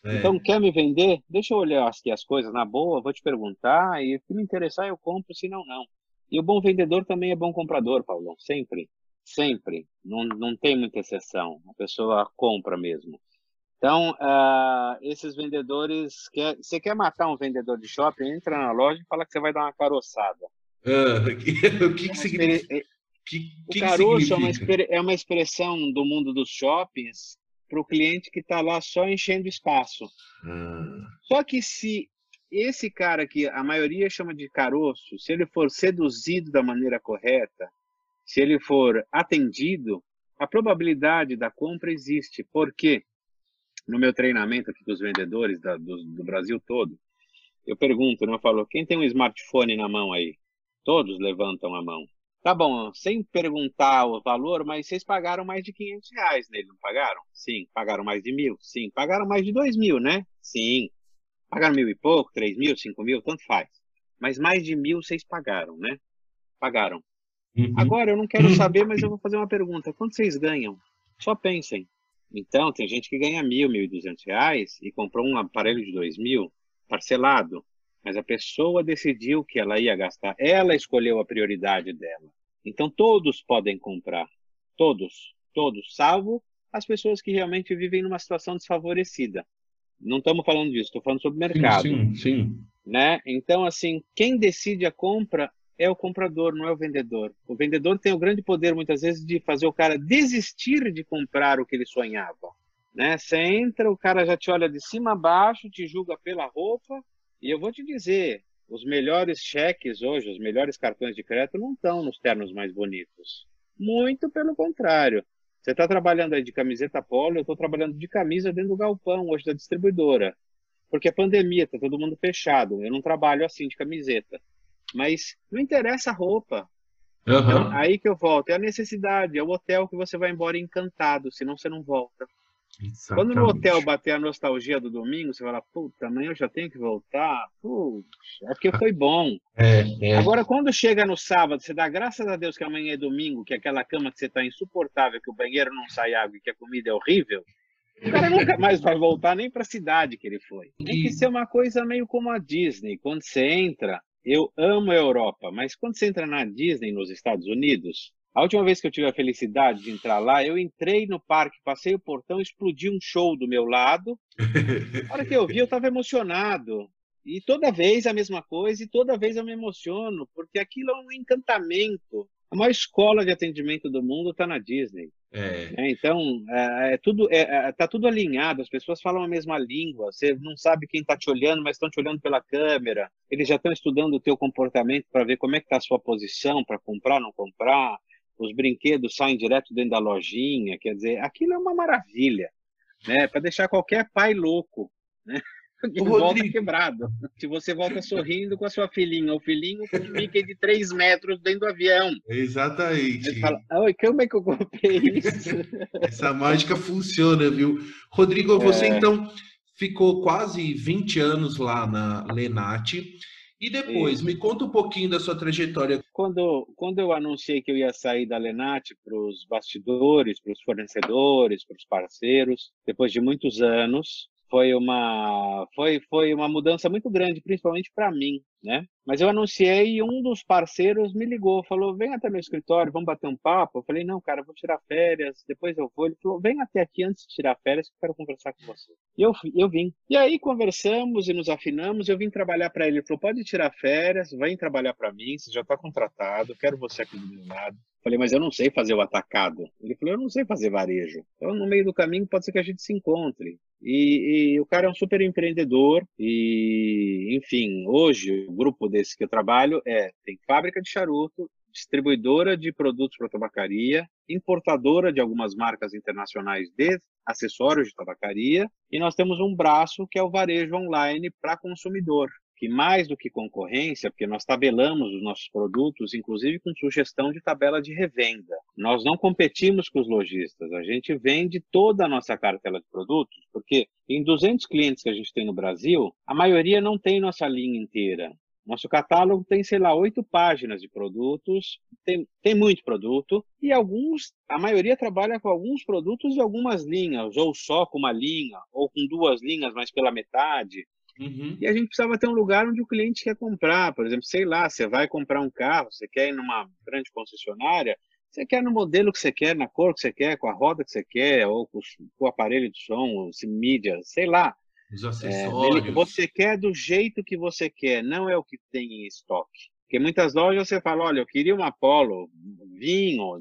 É. Então, quer me vender? Deixa eu olhar aqui as coisas na boa, vou te perguntar, e se me interessar eu compro, se não, não. E o bom vendedor também é bom comprador, Paulão, sempre. Sempre. Não, não tem muita exceção. A pessoa compra mesmo. Então, uh, esses vendedores. Quer, você quer matar um vendedor de shopping? Entra na loja e fala que você vai dar uma caroçada. <laughs> Uh, o que, que significa? Que, o que caroço é, uma, é uma expressão do mundo dos shoppings para o cliente que está lá só enchendo espaço. Ah. Só que se esse cara que a maioria chama de caroço, se ele for seduzido da maneira correta, se ele for atendido, a probabilidade da compra existe. Porque no meu treinamento aqui com os vendedores da, do, do, Brasil todo, eu pergunto, né, eu falo, quem tem um smartphone na mão aí? Todos levantam a mão. Tá bom, sem perguntar o valor, mas vocês pagaram mais de 500 reais nele, não pagaram? Sim. Pagaram mais de mil? Sim. Pagaram mais de dois mil, né? Sim. Pagaram mil e pouco, três mil, cinco mil, tanto faz. Mas mais de mil vocês pagaram, né? Pagaram. Uhum. Agora, eu não quero saber, mas eu vou fazer uma pergunta. Quanto vocês ganham? Só pensem. Então, tem gente que ganha mil, mil e duzentos reais e comprou um aparelho de dois mil parcelado mas a pessoa decidiu que ela ia gastar, ela escolheu a prioridade dela. Então todos podem comprar, todos, todos, salvo as pessoas que realmente vivem numa situação desfavorecida. Não estamos falando disso, estou falando sobre mercado. Sim, sim, sim. Né? Então, assim, quem decide a compra é o comprador, não é o vendedor. O vendedor tem o grande poder, muitas vezes, de fazer o cara desistir de comprar o que ele sonhava. Né? Você entra, o cara já te olha de cima a baixo, te julga pela roupa, e eu vou te dizer, os melhores cheques hoje, os melhores cartões de crédito não estão nos ternos mais bonitos. Muito pelo contrário. Você está trabalhando aí de camiseta polo, eu estou trabalhando de camisa dentro do galpão hoje da distribuidora. Porque é pandemia, está todo mundo fechado. Eu não trabalho assim de camiseta. Mas não interessa a roupa. Uhum. Então, aí que eu volto. É a necessidade, é o hotel que você vai embora encantado, senão você não volta. Quando no hotel bater a nostalgia do domingo, você fala, puta, amanhã eu já tenho que voltar. Puxa, é porque foi bom. É, é. Agora, quando chega no sábado, você dá graças a Deus que amanhã é domingo, que aquela cama que você está insuportável, que o banheiro não sai água e que a comida é horrível, o cara <laughs> nunca mais vai voltar nem para a cidade que ele foi. Tem que ser uma coisa meio como a Disney. Quando você entra, eu amo a Europa, mas quando você entra na Disney nos Estados Unidos, a última vez que eu tive a felicidade de entrar lá, eu entrei no parque, passei o portão, explodiu um show do meu lado. Na hora que eu vi, eu estava emocionado. E toda vez a mesma coisa, e toda vez eu me emociono, porque aquilo é um encantamento. A maior escola de atendimento do mundo está na Disney. É. É, então, é, é tudo, é, é, tá tudo alinhado, as pessoas falam a mesma língua, você não sabe quem está te olhando, mas estão te olhando pela câmera. Eles já estão estudando o teu comportamento para ver como é que está a sua posição, para comprar, não comprar os brinquedos saem direto dentro da lojinha, quer dizer, aquilo é uma maravilha, né? Para deixar qualquer pai louco, né? <laughs> Que volta quebrado. Se você volta sorrindo com a sua filhinha, o filhinho com um Mickey de 3 metros dentro do avião. Exatamente. Você fala, Oi, como é que eu comprei <laughs> isso? Essa mágica funciona, viu? Rodrigo, você é... então ficou quase 20 anos lá na Lenate. E depois, me conta um pouquinho da sua trajetória. Quando, quando eu anunciei que eu ia sair da Lenate para os bastidores, para os fornecedores, para os parceiros, depois de muitos anos, foi uma foi foi uma mudança muito grande, principalmente para mim, né? Mas eu anunciei e um dos parceiros me ligou, falou: "Vem até meu escritório, vamos bater um papo". Eu falei: "Não, cara, vou tirar férias, depois eu vou". Ele falou: "Vem até aqui antes de tirar férias que eu quero conversar com você". E eu eu vim. E aí conversamos e nos afinamos, eu vim trabalhar para ele. Ele falou: "Pode tirar férias, vem trabalhar para mim, você já está contratado, quero você aqui do meu lado". Falei, mas eu não sei fazer o atacado. Ele falou, eu não sei fazer varejo. Então, no meio do caminho, pode ser que a gente se encontre. E, e, o cara é um super empreendedor e, enfim, hoje o grupo desse que eu trabalho é tem fábrica de charuto, distribuidora de produtos para tabacaria, importadora de algumas marcas internacionais de acessórios de tabacaria e nós temos um braço que é o varejo online para consumidor que mais do que concorrência, porque nós tabelamos os nossos produtos, inclusive com sugestão de tabela de revenda. Nós não competimos com os lojistas, a gente vende toda a nossa cartela de produtos, porque em 200 clientes que a gente tem no Brasil, a maioria não tem nossa linha inteira. Nosso catálogo tem, sei lá, oito páginas de produtos, tem, tem muito produto, e alguns, a maioria trabalha com alguns produtos e algumas linhas, ou só com uma linha, ou com duas linhas, mas pela metade. Uhum. E a gente precisava ter um lugar onde o cliente quer comprar. Por exemplo, sei lá, você vai comprar um carro, você quer ir numa grande concessionária, você quer no modelo que você quer, na cor que você quer, com a roda que você quer, ou com, o aparelho de som, se mídia, sei lá. Os acessórios. É, você quer do jeito que você quer, não é o que tem em estoque. Porque muitas lojas você fala, olha, eu queria uma Polo, vinho,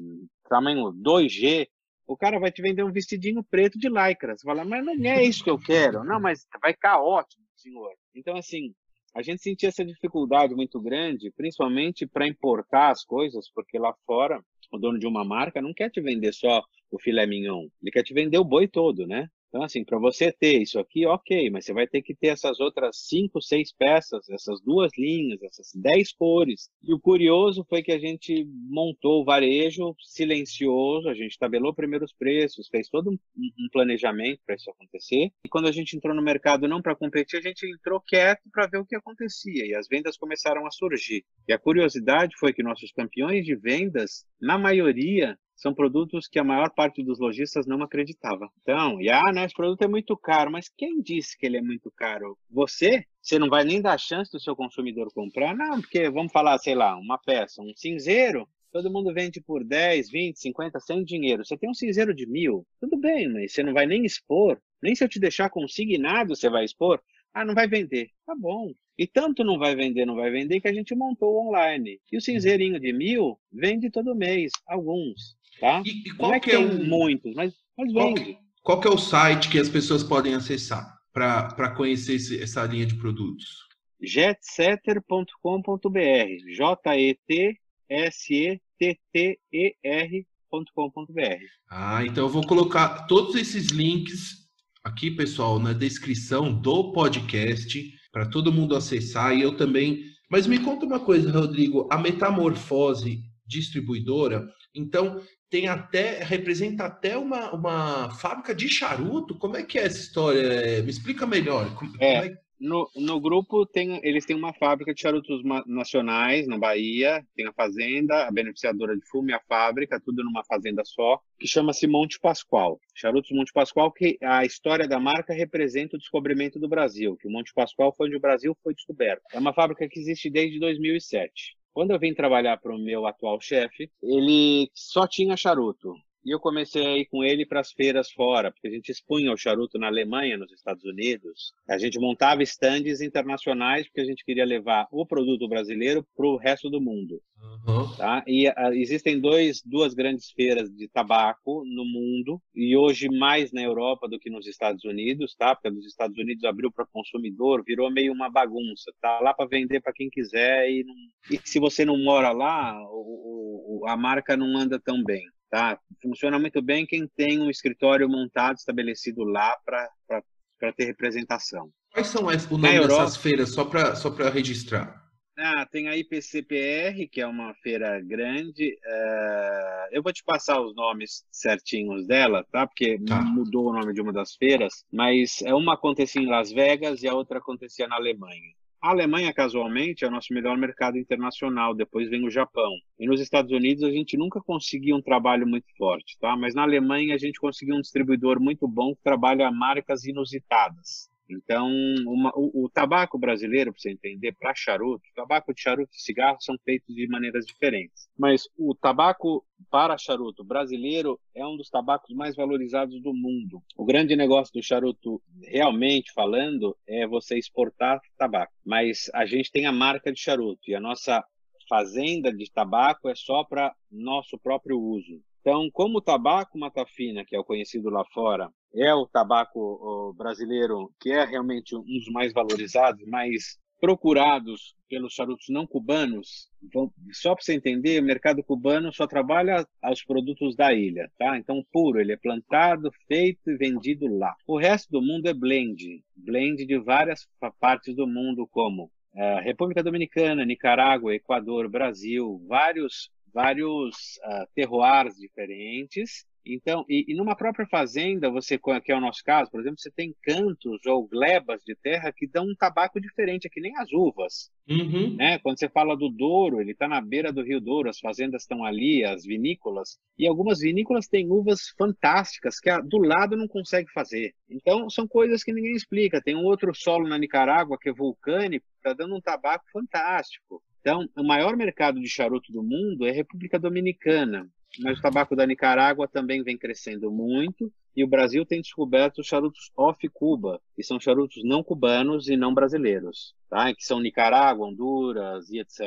tamanho 2G, o cara vai te vender um vestidinho preto de lycra. Você fala, mas não é isso que eu quero. Não, mas vai ficar ótimo senhor. Então, assim, a gente sentia essa dificuldade muito grande, principalmente para importar as coisas, porque lá fora o dono de uma marca não quer te vender só o filé mignon, ele quer te vender o boi todo, né? Então, assim, para você ter isso aqui, ok, mas você vai ter que ter essas outras cinco, seis peças, essas duas linhas, essas dez cores. E o curioso foi que a gente montou o varejo silencioso, a gente tabelou primeiro os preços, fez todo um, um planejamento para isso acontecer. E quando a gente entrou no mercado não para competir, a gente entrou quieto para ver o que acontecia. E as vendas começaram a surgir. E a curiosidade foi que nossos campeões de vendas, na maioria, são produtos que a maior parte dos lojistas não acreditava. Então, e ah, não, esse produto é muito caro, mas quem disse que ele é muito caro? Você? Você não vai nem dar chance do seu consumidor comprar? Não, porque vamos falar, sei lá, uma peça, um cinzeiro, todo mundo vende por 10, 20, 50, 100 dinheiro. Você tem um cinzeiro de mil, tudo bem, mas você não vai nem expor. Nem se eu te deixar consignado você vai expor. Ah, não vai vender. Tá bom. E tanto não vai vender, não vai vender, que a gente montou online. E o cinzeirinho de mil vende todo mês, alguns. Tá? E, e qual não é que, é um... muitos, mas, mas qual, vende. Qual que é o site que as pessoas podem acessar para conhecer esse, essa linha de produtos? jetsetter.com.br J-E-T-S-E-T-T-E-R.com.br Ah, então eu vou colocar todos esses links aqui, pessoal, na descrição do podcast para todo mundo acessar e eu também. Mas me conta uma coisa, Rodrigo, a Metamorfose distribuidora, então tem até representa até uma, uma fábrica de charuto. Como é que é essa história? Me explica melhor. Como, é, como é... No, no grupo tem, eles têm uma fábrica de charutos nacionais na Bahia, tem a fazenda, a beneficiadora de fumo e a fábrica, tudo numa fazenda só, que chama-se Monte Pascoal. Charutos Monte Pascoal, que a história da marca representa o descobrimento do Brasil, que o Monte Pascoal foi onde o Brasil foi descoberto. É uma fábrica que existe desde 2007. Quando eu vim trabalhar para o meu atual chefe, ele só tinha charuto. E eu comecei a ir com ele para as feiras fora, porque a gente expunha o charuto na Alemanha, nos Estados Unidos. A gente montava estandes internacionais, porque a gente queria levar o produto brasileiro para o resto do mundo. Uhum. Tá? E uh, existem dois, duas grandes feiras de tabaco no mundo, e hoje mais na Europa do que nos Estados Unidos, tá? porque nos Estados Unidos abriu para consumidor, virou meio uma bagunça. Tá lá para vender para quem quiser, e, não... e, se você não mora lá, o, o, a marca não anda tão bem. Tá? Funciona muito bem quem tem um escritório montado, estabelecido lá para ter representação. Quais são o nome Europa, dessas feiras, só para só registrar? Ah, tem a IPCPR, que é uma feira grande. Uh, eu vou te passar os nomes certinhos dela, tá? Porque tá. mudou o nome de uma das feiras, mas é uma acontecia em Las Vegas e a outra acontecia na Alemanha. A Alemanha, casualmente, é o nosso melhor mercado internacional, depois vem o Japão. E nos Estados Unidos a gente nunca conseguiu um trabalho muito forte, tá? Mas na Alemanha a gente conseguiu um distribuidor muito bom que trabalha marcas inusitadas. Então, uma, o, o, tabaco brasileiro, para você entender, para charuto, tabaco de charuto e cigarro são feitos de maneiras diferentes. Mas o tabaco para charuto brasileiro é um dos tabacos mais valorizados do mundo. O grande negócio do charuto, realmente falando, é você exportar tabaco. Mas a gente tem a marca de charuto e a nossa fazenda de tabaco é só para nosso próprio uso. Então, como o tabaco mata fina, que é o conhecido lá fora, é o tabaco brasileiro que é realmente um dos mais valorizados, mais procurados pelos charutos não cubanos. Então, só para você entender, o mercado cubano só trabalha os produtos da ilha, tá? Então, puro, ele é plantado, feito e vendido lá. O resto do mundo é blend, blend de várias partes do mundo, como uh, República Dominicana, Nicarágua, Equador, Brasil, vários vários uh, terroirs diferentes então, e, e, numa própria fazenda, você, que é o nosso caso, por exemplo, você tem cantos ou glebas de terra que dão um tabaco diferente, é que nem as uvas. Uhum. Né? Quando você fala do Douro, ele está na beira do Rio Douro, as fazendas estão ali, as vinícolas, e algumas vinícolas têm uvas fantásticas que a, do lado não consegue fazer. Então, são coisas que ninguém explica. Tem um outro solo na Nicarágua que é vulcânico, está dando um tabaco fantástico. Então, o maior mercado de charuto do mundo é a República Dominicana mas o tabaco da Nicarágua também vem crescendo muito e o Brasil tem descoberto os charutos off Cuba, que são charutos não cubanos e não brasileiros, tá? que são Nicarágua, Honduras e etc.,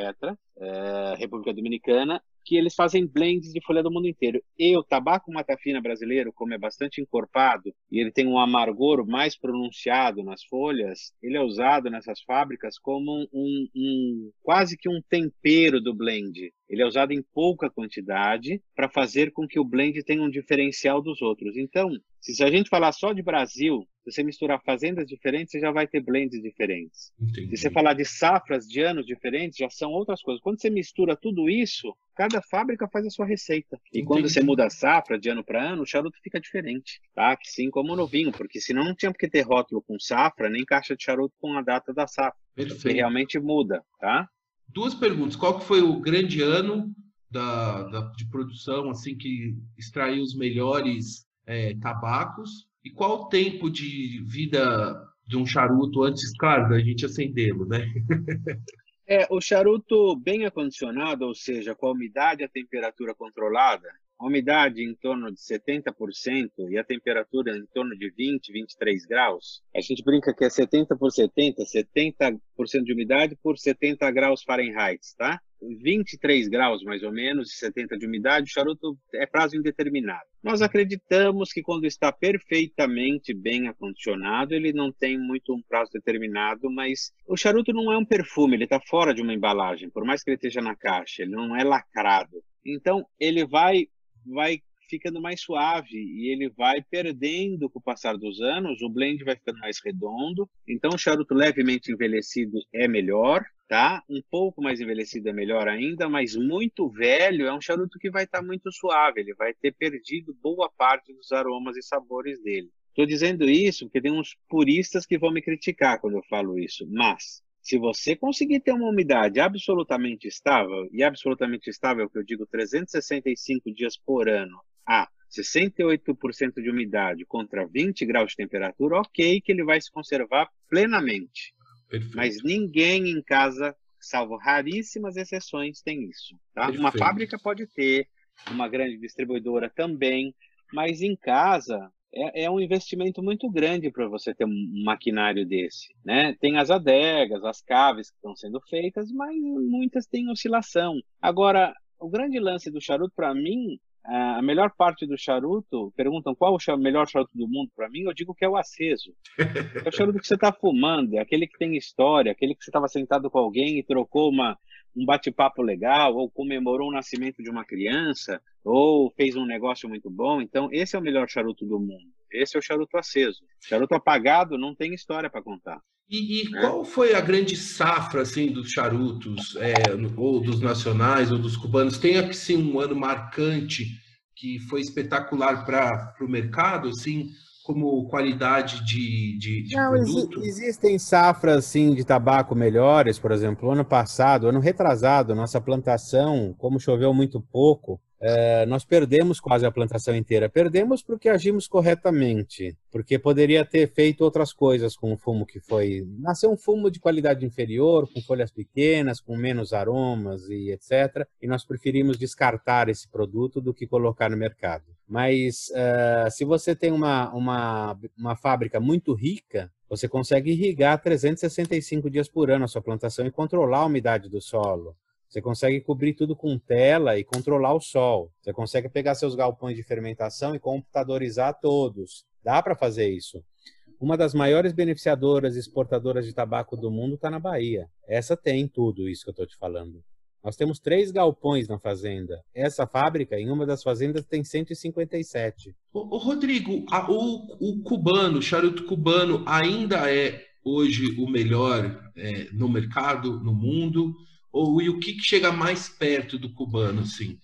é, República Dominicana, que eles fazem blends de folha do mundo inteiro. E o tabaco matafina brasileiro, como é bastante encorpado e ele tem um amargor mais pronunciado nas folhas, ele é usado nessas fábricas como um, um quase que um tempero do blend. Ele é usado em pouca quantidade para fazer com que o blend tenha um diferencial dos outros. Então, se a gente falar só de Brasil, se você misturar fazendas diferentes, você já vai ter blends diferentes. Entendi. Se você falar de safras de anos diferentes, já são outras coisas. Quando você mistura tudo isso, cada fábrica faz a sua receita. E Entendi. quando você muda a safra de ano para ano, o charuto fica diferente, tá? Assim como no vinho, porque senão não tinha que ter rótulo com safra, nem caixa de charuto com a data da safra. Perfeito. Realmente muda, tá? Duas perguntas. Qual que foi o grande ano da, da de produção, assim, que extraiu os melhores é, tabacos? E qual o tempo de vida de um charuto antes, claro, da gente acendê-lo, né? <laughs> é, o charuto bem acondicionado, ou seja, com a umidade e a temperatura controlada, umidade em torno de 70% e a temperatura em torno de 20, 23 graus. A gente brinca que é 70 por 70, 70% de umidade por 70 graus Fahrenheit, tá? 23 graus mais ou menos e 70 de umidade, o charuto é prazo indeterminado. Nós acreditamos que quando está perfeitamente bem acondicionado, ele não tem muito um prazo determinado, mas o charuto não é um perfume, ele está fora de uma embalagem, por mais que ele esteja na caixa, ele não é lacrado. Então, ele vai, vai ficando mais suave e ele vai perdendo com o passar dos anos, o blend vai ficando mais redondo. Então, o charuto levemente envelhecido é melhor, tá? Um pouco mais envelhecido é melhor ainda, mas muito velho é um charuto que vai estar tá muito suave, ele vai ter perdido boa parte dos aromas e sabores dele. Estou dizendo isso porque tem uns puristas que vão me criticar quando eu falo isso, mas se você conseguir ter uma umidade absolutamente estável, e absolutamente estável, que eu digo 365 dias por ano, a 68% de umidade contra 20 graus de temperatura, ok, que ele vai se conservar plenamente. Perfeito. Mas ninguém em casa, salvo raríssimas exceções, tem isso. Tá? Uma fábrica pode ter, uma grande distribuidora também, mas em casa é, é um investimento muito grande para você ter um maquinário desse. Né? Tem as adegas, as caves que estão sendo feitas, mas muitas têm oscilação. Agora, o grande lance do charuto, para mim, a melhor parte do charuto, perguntam qual o melhor charuto do mundo para mim, eu digo que é o aceso. É o charuto que você está fumando, é aquele que tem história, aquele que você estava sentado com alguém e trocou uma, um bate-papo legal, ou comemorou o nascimento de uma criança, ou fez um negócio muito bom. Então, esse é o melhor charuto do mundo. Esse é o charuto aceso. Charuto apagado não tem história para contar. E, e né? qual foi a grande safra assim dos charutos, é, ou dos nacionais ou dos cubanos? Tem assim um ano marcante que foi espetacular para o mercado, assim, como qualidade de, de, de Não, produto? Exi existem safras sim de tabaco melhores, por exemplo, ano passado, ano retrasado, nossa plantação, como choveu muito pouco, é, nós perdemos quase a plantação inteira. Perdemos porque agimos corretamente, porque poderia ter feito outras coisas com o fumo que foi. Nasceu um fumo de qualidade inferior, com folhas pequenas, com menos aromas e etc. E nós preferimos descartar esse produto do que colocar no mercado. Mas uh, se você tem uma, uma, uma fábrica muito rica, você consegue irrigar 365 dias por ano a sua plantação e controlar a umidade do solo. Você consegue cobrir tudo com tela e controlar o sol. Você consegue pegar seus galpões de fermentação e computadorizar todos. Dá para fazer isso. Uma das maiores beneficiadoras e exportadoras de tabaco do mundo está na Bahia. Essa tem tudo isso que eu estou te falando. Nós temos três galpões na fazenda. Essa fábrica, em uma das fazendas, tem 157. Ô, ô Rodrigo, a, o, o, cubano, o charuto cubano, ainda é hoje o melhor é, no mercado, no mundo? Ou e o que, que chega mais perto do cubano, assim?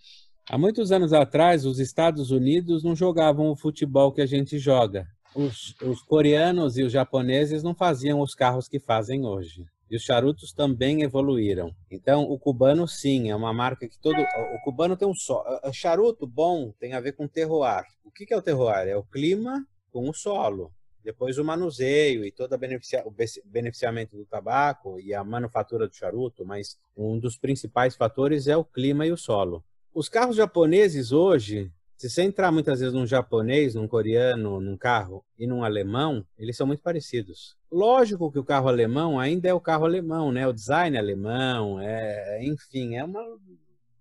Há muitos anos atrás, os Estados Unidos não jogavam o futebol que a gente joga. Os, os, coreanos e os japoneses não faziam os carros que fazem hoje. E os charutos também evoluíram. Então, o cubano, sim, é uma marca que todo. O cubano tem um só. Charuto bom tem a ver com terroir. O que é o terroir? É o clima com o solo. Depois o manuseio e todo o beneficiamento do tabaco e a manufatura do charuto, mas um dos principais fatores é o clima e o solo. Os carros japoneses hoje, se você entrar muitas vezes num japonês, num coreano, num carro e num alemão, eles são muito parecidos. Lógico que o carro alemão ainda é o carro alemão, né? O design alemão, é, enfim, é uma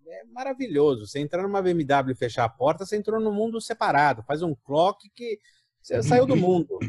é maravilhoso. Você entrar numa BMW e fechar a porta, você entrou num mundo separado. Faz um clock que saiu do mundo.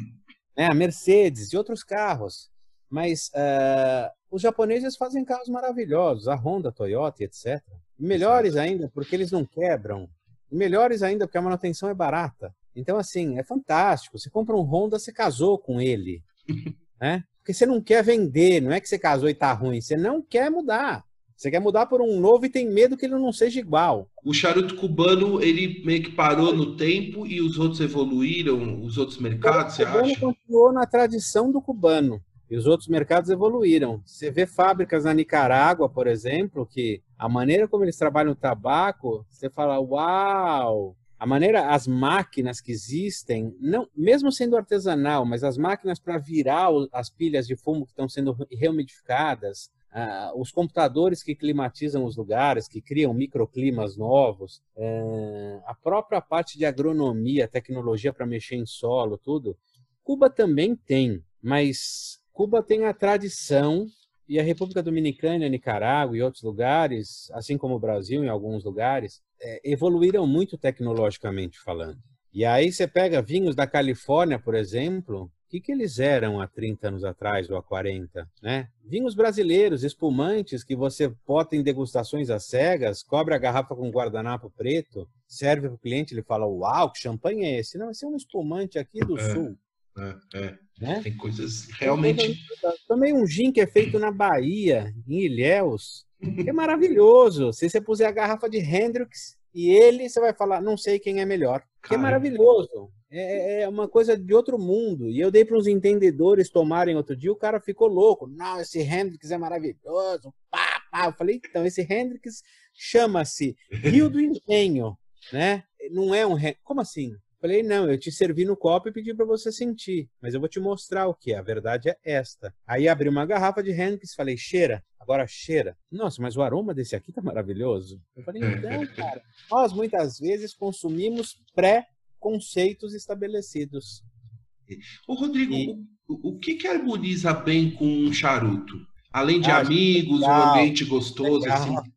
Né? A Mercedes e outros carros. Mas uh, os japoneses fazem carros maravilhosos, a Honda, a Toyota, etc. Melhores ainda porque eles não quebram. melhores ainda porque a manutenção é barata. Então, assim, é fantástico. Você compra um Honda, você casou com ele. <laughs> né? Porque você não quer vender, não é que você casou e tá ruim, você não quer mudar. Você quer mudar por um novo e tem medo que ele não seja igual. O charuto cubano, ele meio que parou no tempo e os outros evoluíram, os outros mercados, você acha? O cubano continuou na tradição do cubano e os outros mercados evoluíram. Você vê fábricas na Nicarágua, por exemplo, que a maneira como eles trabalham o tabaco, você fala, uau! A maneira, as máquinas que existem, não, mesmo sendo artesanal, mas as máquinas para virar as pilhas de fumo que estão sendo reumidificadas, ah, os computadores que climatizam os lugares, que criam microclimas novos, eh, a própria parte de agronomia, tecnologia para mexer em solo, tudo. Cuba também tem, mas Cuba tem a tradição e a República Dominicana, Nicarágua e outros lugares, assim como o Brasil em alguns lugares, eh, evoluíram muito tecnologicamente falando. E aí você pega vinhos da Califórnia, por exemplo, o que, que eles eram há 30 anos atrás ou há 40, né? Vinhos brasileiros, espumantes, que você bota em degustações às cegas, cobre a garrafa com guardanapo preto, serve para o cliente, ele fala, uau, que champanhe é esse? Não, esse é um espumante aqui do é, sul. É, é. Né? Tem coisas realmente... Também um gin que é feito na Bahia, em Ilhéus, que é maravilhoso. Se você puser a garrafa de Hendrix e ele, você vai falar, não sei quem é melhor. Que é maravilhoso. É, é, é, uma coisa de outro mundo. E eu dei para uns entendedores tomarem outro dia, o cara ficou louco. Não, esse Hendrix é maravilhoso. Pá, pá. Eu falei, então, esse Hendrix chama-se Rio do Engenho, né? Não é um... Como assim? Falei, não, eu te servi no copo e pedi para você sentir, mas eu vou te mostrar o que é. A verdade é esta. Aí abri uma garrafa de Hendrix, falei, cheira. Agora cheira. Nossa, mas o aroma desse aqui tá maravilhoso. Eu falei, então, cara, nós muitas vezes consumimos pré conceitos estabelecidos. O Rodrigo, e... o, o que, que harmoniza bem com um charuto? Além de ah, amigos, legal, um ambiente gostoso, legal. assim. <laughs>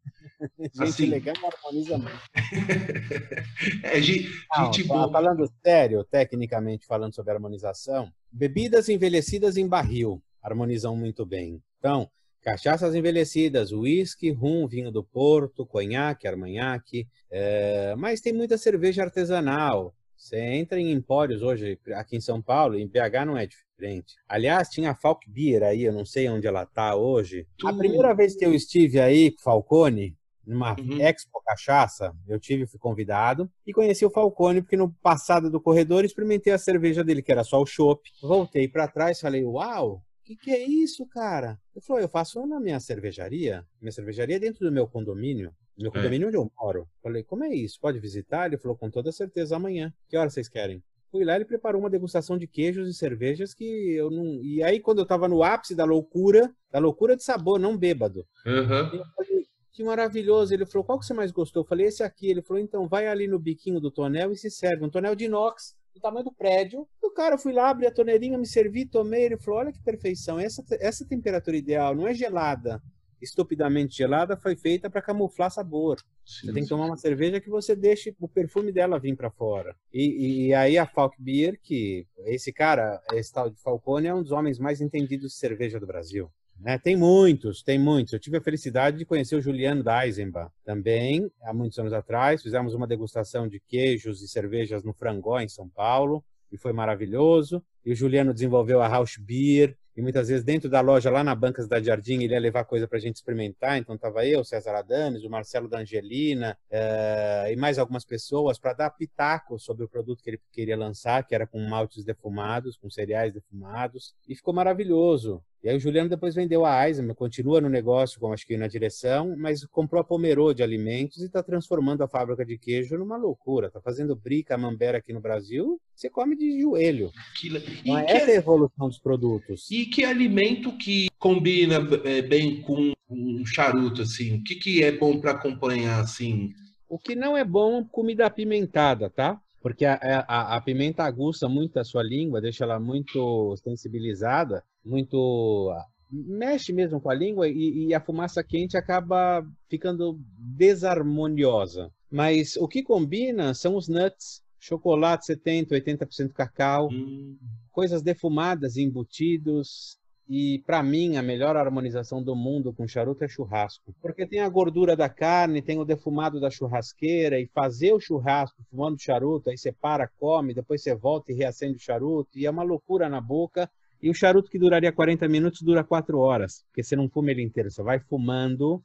Gente assim... legal harmoniza muito. <laughs> é, gente, Não, gente boa. Falando sério, tecnicamente falando sobre harmonização, bebidas envelhecidas em barril harmonizam muito bem. Então, cachaças envelhecidas, uísque, rum, vinho do Porto, conhaque, armanhaque, é, mas tem muita cerveja artesanal, você entra em empórios hoje, aqui em São Paulo, em BH não é diferente. Aliás, tinha a Falk Beer aí, eu não sei onde ela está hoje. A primeira vez que eu estive aí com Falcone, numa uhum. Expo Cachaça, eu tive, fui convidado, e conheci o Falcone, porque no passado do corredor experimentei a cerveja dele, que era só o chopp. Voltei para trás falei, uau, o que, que é isso, cara? Ele falou, eu faço na minha cervejaria, minha cervejaria é dentro do meu condomínio, meu é. condomínio é. onde eu moro. Falei, como é isso? Pode visitar? Ele falou, com toda certeza, amanhã. Que hora vocês querem? Fui lá, ele preparou uma degustação de queijos e cervejas que eu não. E aí, quando eu tava no ápice da loucura, da loucura de sabor, não bêbado. Uhum. Eu falei, que maravilhoso. Ele falou, qual que você mais gostou? Eu falei, esse aqui. Ele falou, então vai ali no biquinho do tonel e se serve. Um tonel de inox, do tamanho do prédio. E o cara, eu fui lá, abri a torneirinha, me servi, tomei. Ele falou, olha que perfeição. Essa, essa temperatura ideal não é gelada estupidamente gelada foi feita para camuflar sabor. Sim, você tem que tomar uma cerveja que você deixe o perfume dela vir para fora. E, e, aí a Falk Beer, que esse cara, esse tal de Falcone, é um dos homens mais entendidos de cerveja do Brasil. Né? Tem muitos, tem muitos. Eu tive a felicidade de conhecer o Juliano Deisenbach também, há muitos anos atrás. Fizemos uma degustação de queijos e cervejas no Frangó, em São Paulo, e foi maravilhoso. E o Juliano desenvolveu a Rausch Beer, e muitas vezes dentro da loja, lá na Bancas da Jardim, ele ia levar coisa para a gente experimentar. Então estava eu, César Adames, o Marcelo da Angelina uh, e mais algumas pessoas para dar pitaco sobre o produto que ele queria lançar, que era com maltes defumados, com cereais defumados. E ficou maravilhoso. E aí o Juliano depois vendeu a Eisenman, continua no negócio, como acho que na direção, mas comprou a Pomerô de alimentos e está transformando a fábrica de queijo numa loucura. Está fazendo brica, mambera aqui no Brasil, você come de joelho. Que... Então, é essa é a evolução dos produtos. E que alimento que combina é, bem com um charuto, assim? O que, que é bom para acompanhar, assim? O que não é bom, comida apimentada, tá? Porque a, a, a, pimenta aguça muito a sua língua, deixa ela muito sensibilizada, muito mexe mesmo com a língua e, e, a fumaça quente acaba ficando desarmoniosa. Mas o que combina são os nuts, chocolate 70, 80% cacau, hum. coisas defumadas, embutidos, e para mim, a melhor harmonização do mundo com charuto é churrasco. Porque tem a gordura da carne, tem o defumado da churrasqueira, e fazer o churrasco fumando charuto, aí você para, come, depois você volta e reacende o charuto, e é uma loucura na boca. E o charuto que duraria 40 minutos dura 4 horas, porque você não fuma ele inteiro, você vai fumando,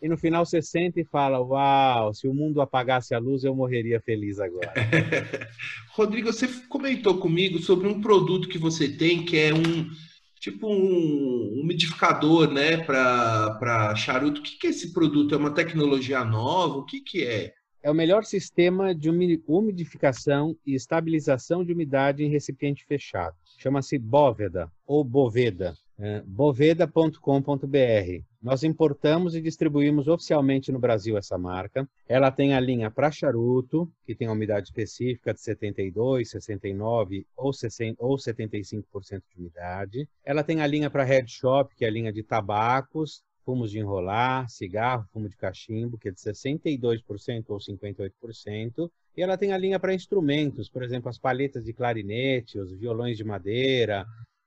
e no final você senta e fala: Uau, se o mundo apagasse a luz, eu morreria feliz agora. <laughs> Rodrigo, você comentou comigo sobre um produto que você tem que é um tipo um umidificador, né, para charuto. O que, que é esse produto? É uma tecnologia nova? O que, que é? É o melhor sistema de umidificação e estabilização de umidade em recipiente fechado. Chama-se Bóveda ou Boveda. É, boveda.com.br. Nós importamos e distribuímos oficialmente no Brasil essa marca. Ela tem a linha para charuto, que tem a umidade específica de 72, 69 ou, 60, ou 75% de umidade. Ela tem a linha para head shop, que é a linha de tabacos, fumos de enrolar, cigarro, fumo de cachimbo, que é de 62% ou 58%. E ela tem a linha para instrumentos, por exemplo, as palhetas de clarinete, os violões de madeira,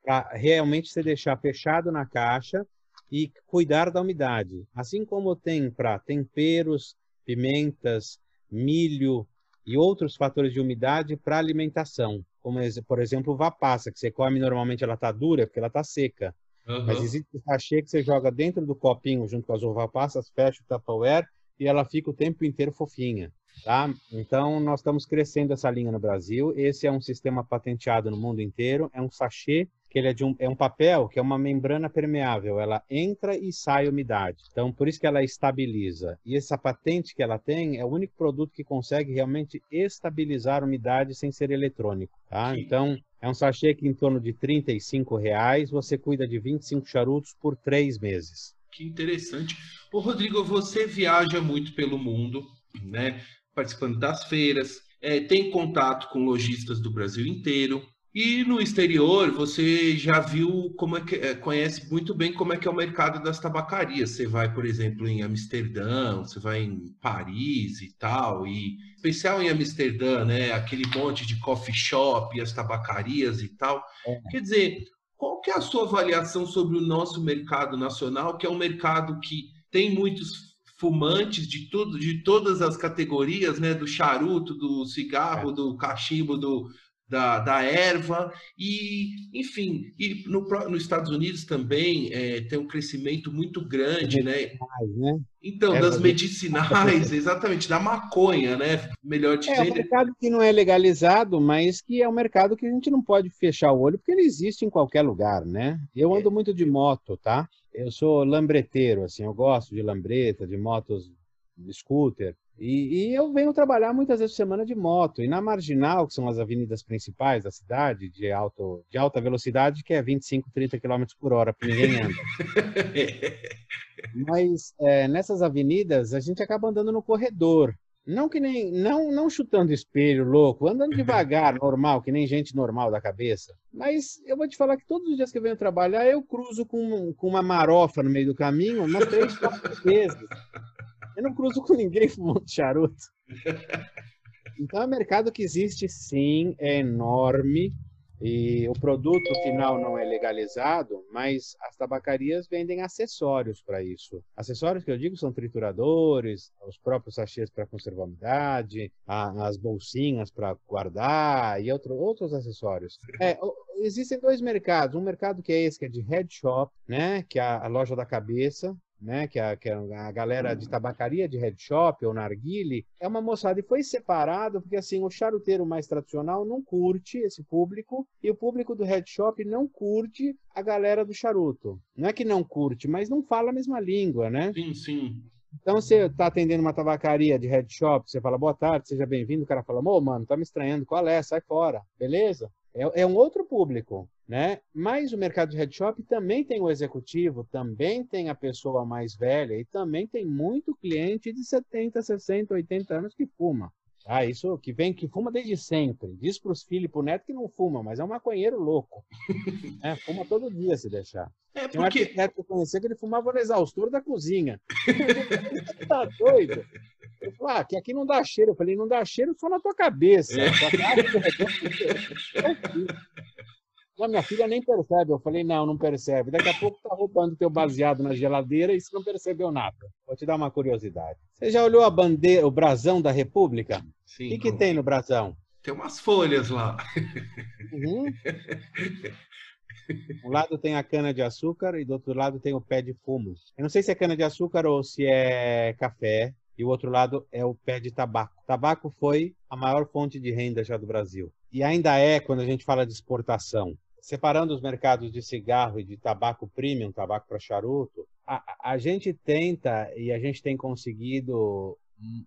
para realmente você deixar fechado na caixa e cuidar da umidade. Assim como tem para temperos, pimentas, milho e outros fatores de umidade para alimentação, como por exemplo uva passa, que você come normalmente ela está dura porque ela está seca. Uhum. Mas existe o sachê que você joga dentro do copinho junto com as uva passas, fecha o Tupperware e ela fica o tempo inteiro fofinha. Tá? Então, nós estamos crescendo essa linha no Brasil. Esse é um sistema patenteado no mundo inteiro. É um sachê que ele é, de um, é um papel que é uma membrana permeável, ela entra e sai umidade. Então, por isso que ela estabiliza. E essa patente que ela tem é o único produto que consegue realmente estabilizar a umidade sem ser eletrônico. Tá? Então, é um sachê que em torno de 35 reais você cuida de 25 charutos por três meses. Que interessante. Ô, Rodrigo, você viaja muito pelo mundo, né? Participando das feiras, é, tem contato com lojistas do Brasil inteiro. E no exterior, você já viu como é que é, conhece muito bem como é que é o mercado das tabacarias. Você vai, por exemplo, em Amsterdã, você vai em Paris e tal, e especial em Amsterdã, né? Aquele monte de coffee shop, e as tabacarias e tal. É. Quer dizer, qual que é a sua avaliação sobre o nosso mercado nacional, que é um mercado que tem muitos fumantes de tudo, de todas as categorias, né? Do charuto, do cigarro, é. do cachimbo, do da, da erva e, enfim, e no, nos Estados Unidos também é, tem um crescimento muito grande, né? né? Então, Erva das medicinais, <laughs> exatamente, da maconha, né? Melhor dizendo. É um mercado que não é legalizado, mas que é um mercado que a gente não pode fechar o olho, porque ele existe em qualquer lugar, né? Eu ando é. muito de moto, tá? Eu sou lambreteiro, assim, eu gosto de lambreta, de motos de scooter. E, e, eu venho trabalhar muitas vezes por semana de moto. E na Marginal, que são as avenidas principais da cidade, de, alto, de alta velocidade, que é 25, 30 km por hora, porque ninguém anda. <laughs> Mas é, nessas avenidas, a gente acaba andando no corredor. Não que nem não não chutando espelho louco, andando devagar, <laughs> normal, que nem gente normal da cabeça. Mas eu vou te falar que todos os dias que eu venho trabalhar, eu cruzo com, com uma marofa no meio do caminho, umas três, quatro <laughs> vezes. Eu não cruzo com ninguém <laughs> fumando charuto. Então é um mercado que existe sim, é enorme. E o produto final não é legalizado, mas as tabacarias vendem acessórios para isso. Acessórios que eu digo são trituradores, os próprios sachês para conservar a umidade, as bolsinhas para guardar e outro, outros acessórios. É, existem dois mercados. Um mercado que é esse, que é de head shop, né, que é a loja da cabeça, né, que, a, que a galera de tabacaria, de head shop ou narguile, é uma moçada. E foi separado porque assim o charuteiro mais tradicional não curte esse público e o público do head shop não curte a galera do charuto. Não é que não curte, mas não fala a mesma língua, né? Sim, sim. Então você está atendendo uma tabacaria de head shop, você fala boa tarde, seja bem-vindo, o cara fala, ô mano, tá me estranhando, qual é? Sai fora, beleza? É, é um outro público, né? Mas o mercado de head shop também tem o executivo, também tem a pessoa mais velha e também tem muito cliente de 70, 60, 80 anos que fuma. Ah, isso que vem, que fuma desde sempre. Diz para os filhos e para o neto que não fuma, mas é um maconheiro louco. <laughs> é, fuma todo dia se deixar. É porque... Tem um arquiteto que eu conhecia que ele fumava no exaustor da cozinha. tá doido? Ele falou, ah, que aqui não dá cheiro. Eu falei, não dá cheiro só na tua cabeça. É. <laughs> Não, minha filha nem percebe. Eu falei, não, não percebe. Daqui a pouco tá roubando teu baseado na geladeira e você não percebeu nada. Vou te dar uma curiosidade. Você já olhou a bandeira, o brasão da República? Sim. O que, que tem no brasão? Tem umas folhas lá. Uhum. <laughs> Um lado tem a cana de açúcar e do outro lado tem o pé de fumo. Eu não sei se é cana de açúcar ou se é café. E o outro lado é o pé de tabaco. Tabaco foi a maior fonte de renda já do Brasil. E ainda é quando a gente fala de exportação separando os mercados de cigarro e de tabaco premium, tabaco para charuto, a, a gente tenta e a gente tem conseguido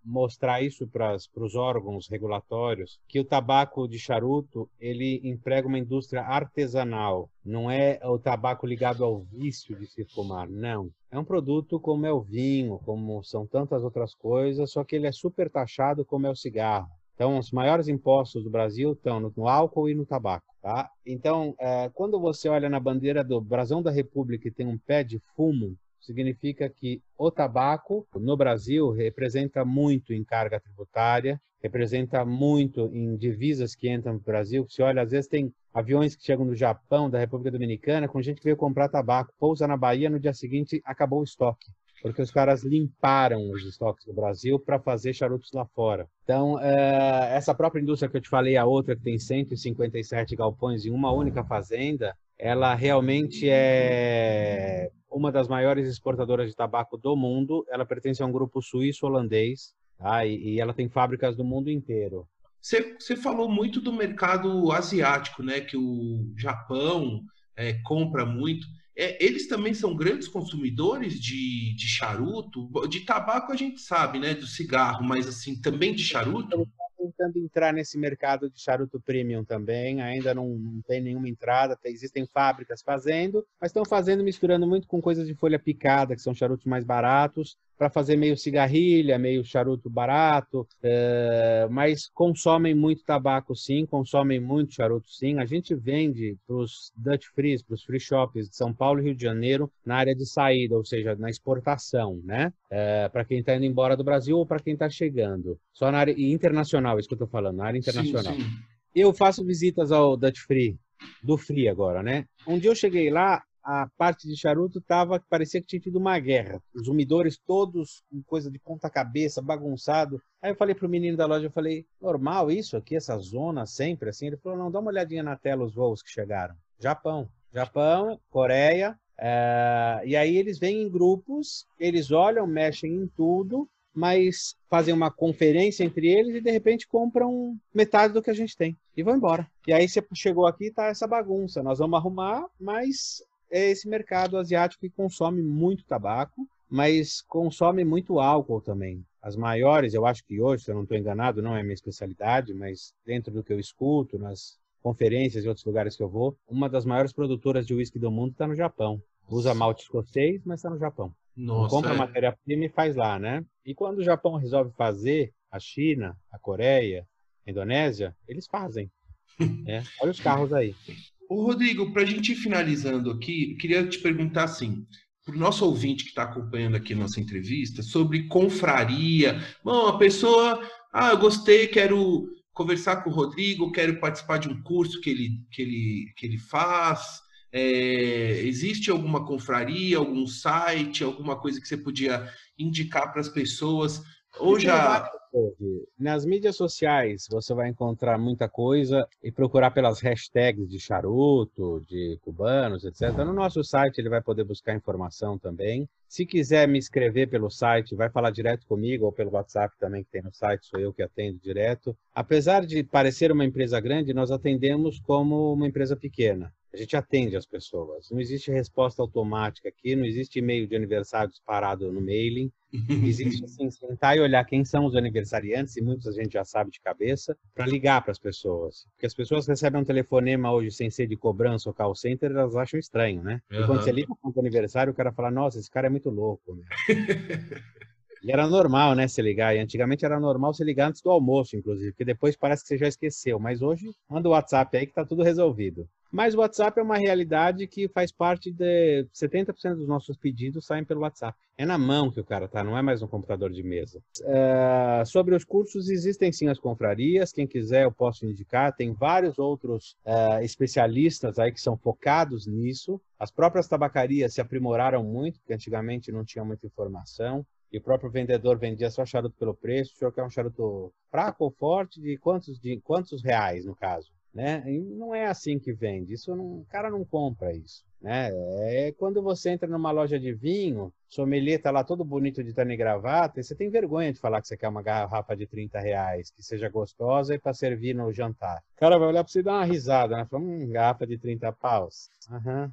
mostrar isso para os órgãos regulatórios que o tabaco de charuto ele emprega uma indústria artesanal. Não é o tabaco ligado ao vício de se fumar não. É um produto como é o vinho como são tantas outras coisas só que ele é super taxado como é o cigarro então, os maiores impostos do Brasil estão no, no álcool e no tabaco. Tá? Então, é, quando você olha na bandeira do Brasão da República e tem um pé de fumo, significa que o tabaco no Brasil representa muito em carga tributária, representa muito em divisas que entram no Brasil. Você olha, às vezes tem aviões que chegam do Japão, da República Dominicana, com gente que veio comprar tabaco, pousa na Bahia, no dia seguinte acabou o estoque porque os caras limparam os estoques do Brasil para fazer charutos lá fora. Então, é, essa própria indústria que eu te falei, a outra que tem 157 galpões em uma única fazenda, ela realmente é uma das maiores exportadoras de tabaco do mundo. Ela pertence a um grupo suíço-holandês tá? e ela tem fábricas do mundo inteiro. Você falou muito do mercado asiático, né? Que o Japão é, compra muito. É, eles também são grandes consumidores de, de charuto, de tabaco a gente sabe, né, do cigarro, mas assim também de charuto. Tentando entrar nesse mercado de charuto premium também, ainda não, não tem nenhuma entrada, tem, existem fábricas fazendo, mas estão fazendo misturando muito com coisas de folha picada, que são charutos mais baratos, para fazer meio cigarrilha, meio charuto barato, é, mas consomem muito tabaco sim, consomem muito charuto sim. A gente vende para os Dutch Frees, para os free shops de São Paulo e Rio de Janeiro na área de saída, ou seja, na exportação, né? É, para quem está indo embora do Brasil ou para quem está chegando. Só na área internacional, isso que eu estou falando, na área internacional. Sim, sim. Eu faço visitas ao Dutch Free, do Free agora, né? Um dia eu cheguei lá, a parte de charuto tava parecia que tinha tido uma guerra. Os umidores todos com coisa de ponta cabeça, bagunçado. Aí eu falei pro menino da loja, eu falei, normal isso aqui, essa zona sempre assim? Ele falou, não, dá uma olhadinha na tela os voos que chegaram. Japão. Japão, Coreia, é... e aí eles vêm em grupos, eles olham, mexem em tudo, mas fazem uma conferência entre eles e de repente compram metade do que a gente tem e vão embora. E aí você chegou aqui tá essa bagunça. Nós vamos arrumar, mas é esse mercado asiático que consome muito tabaco, mas consome muito álcool também. As maiores, eu acho que hoje, se eu não estou enganado, não é minha especialidade, mas dentro do que eu escuto, nas conferências e outros lugares que eu vou, uma das maiores produtoras de uísque do mundo está no Japão. Usa malte escocês, mas está no Japão. Nossa, compra é. matéria-prima e faz lá, né? E quando o Japão resolve fazer, a China, a Coreia, a Indonésia, eles fazem. <laughs> É, olha os carros aí. Ô, Rodrigo, para a gente ir finalizando aqui, queria te perguntar assim, para o nosso ouvinte que está acompanhando aqui a nossa entrevista, sobre confraria. Bom, a pessoa, ah, eu gostei, quero conversar com o Rodrigo, quero participar de um curso que ele, que ele, que ele faz. É, existe alguma confraria, algum site, alguma coisa que você podia indicar para as pessoas? Ou já nas mídias sociais você vai encontrar muita coisa e procurar pelas hashtags de charuto, de cubanos, etc. No nosso site ele vai poder buscar informação também. Se quiser me escrever pelo site, vai falar direto comigo ou pelo WhatsApp também que tem no site, sou eu que atendo direto. Apesar de parecer uma empresa grande, nós atendemos como uma empresa pequena. A gente atende as pessoas. Não existe resposta automática aqui, não existe e-mail de aniversário disparado no mailing. <laughs> Existe assim, sentar e olhar quem são os aniversariantes, e muitos a gente já sabe de cabeça, para ligar para as pessoas. Porque as pessoas recebem um telefonema hoje sem ser de cobrança ou call center, elas acham estranho, né? Uhum. E quando você liga para o aniversário, o cara fala: Nossa, esse cara é muito louco. <laughs> E era normal, né, se ligar. E antigamente era normal se ligar antes do almoço, inclusive, porque depois parece que você já esqueceu. Mas hoje, manda o WhatsApp aí que tá tudo resolvido. Mas o WhatsApp é uma realidade que faz parte de 70% dos nossos pedidos saem pelo WhatsApp. É na mão que o cara tá, não é mais no computador de mesa. Uh, sobre os cursos, existem sim as confrarias. Quem quiser, eu posso indicar. Tem vários outros uh, especialistas aí que são focados nisso. As próprias tabacarias se aprimoraram muito, porque antigamente não tinha muita informação e o próprio vendedor vendia só charuto pelo preço, o senhor quer um charuto fraco ou forte, de quantos, de quantos reais, no caso? Né? E não é assim que vende, isso não, o cara não compra isso. Né? É quando você entra numa loja de vinho, sommelier tá lá todo bonito de terno e gravata, e você tem vergonha de falar que você quer uma garrafa de 30 reais, que seja gostosa e para servir no jantar. O cara vai olhar para você e dar uma risada, né? Fala, hum, garrafa de 30 paus. Aham, uhum.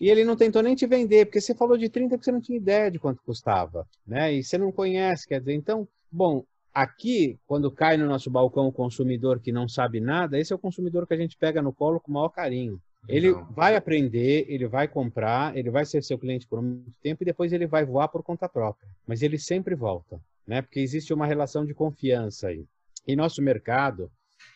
E ele não tentou nem te vender, porque você falou de 30 porque você não tinha ideia de quanto custava, né? E você não conhece, quer dizer, então, bom, aqui, quando cai no nosso balcão o consumidor que não sabe nada, esse é o consumidor que a gente pega no colo com o maior carinho. Ele não. vai aprender, ele vai comprar, ele vai ser seu cliente por muito tempo e depois ele vai voar por conta própria. Mas ele sempre volta, né? Porque existe uma relação de confiança aí. E nosso mercado,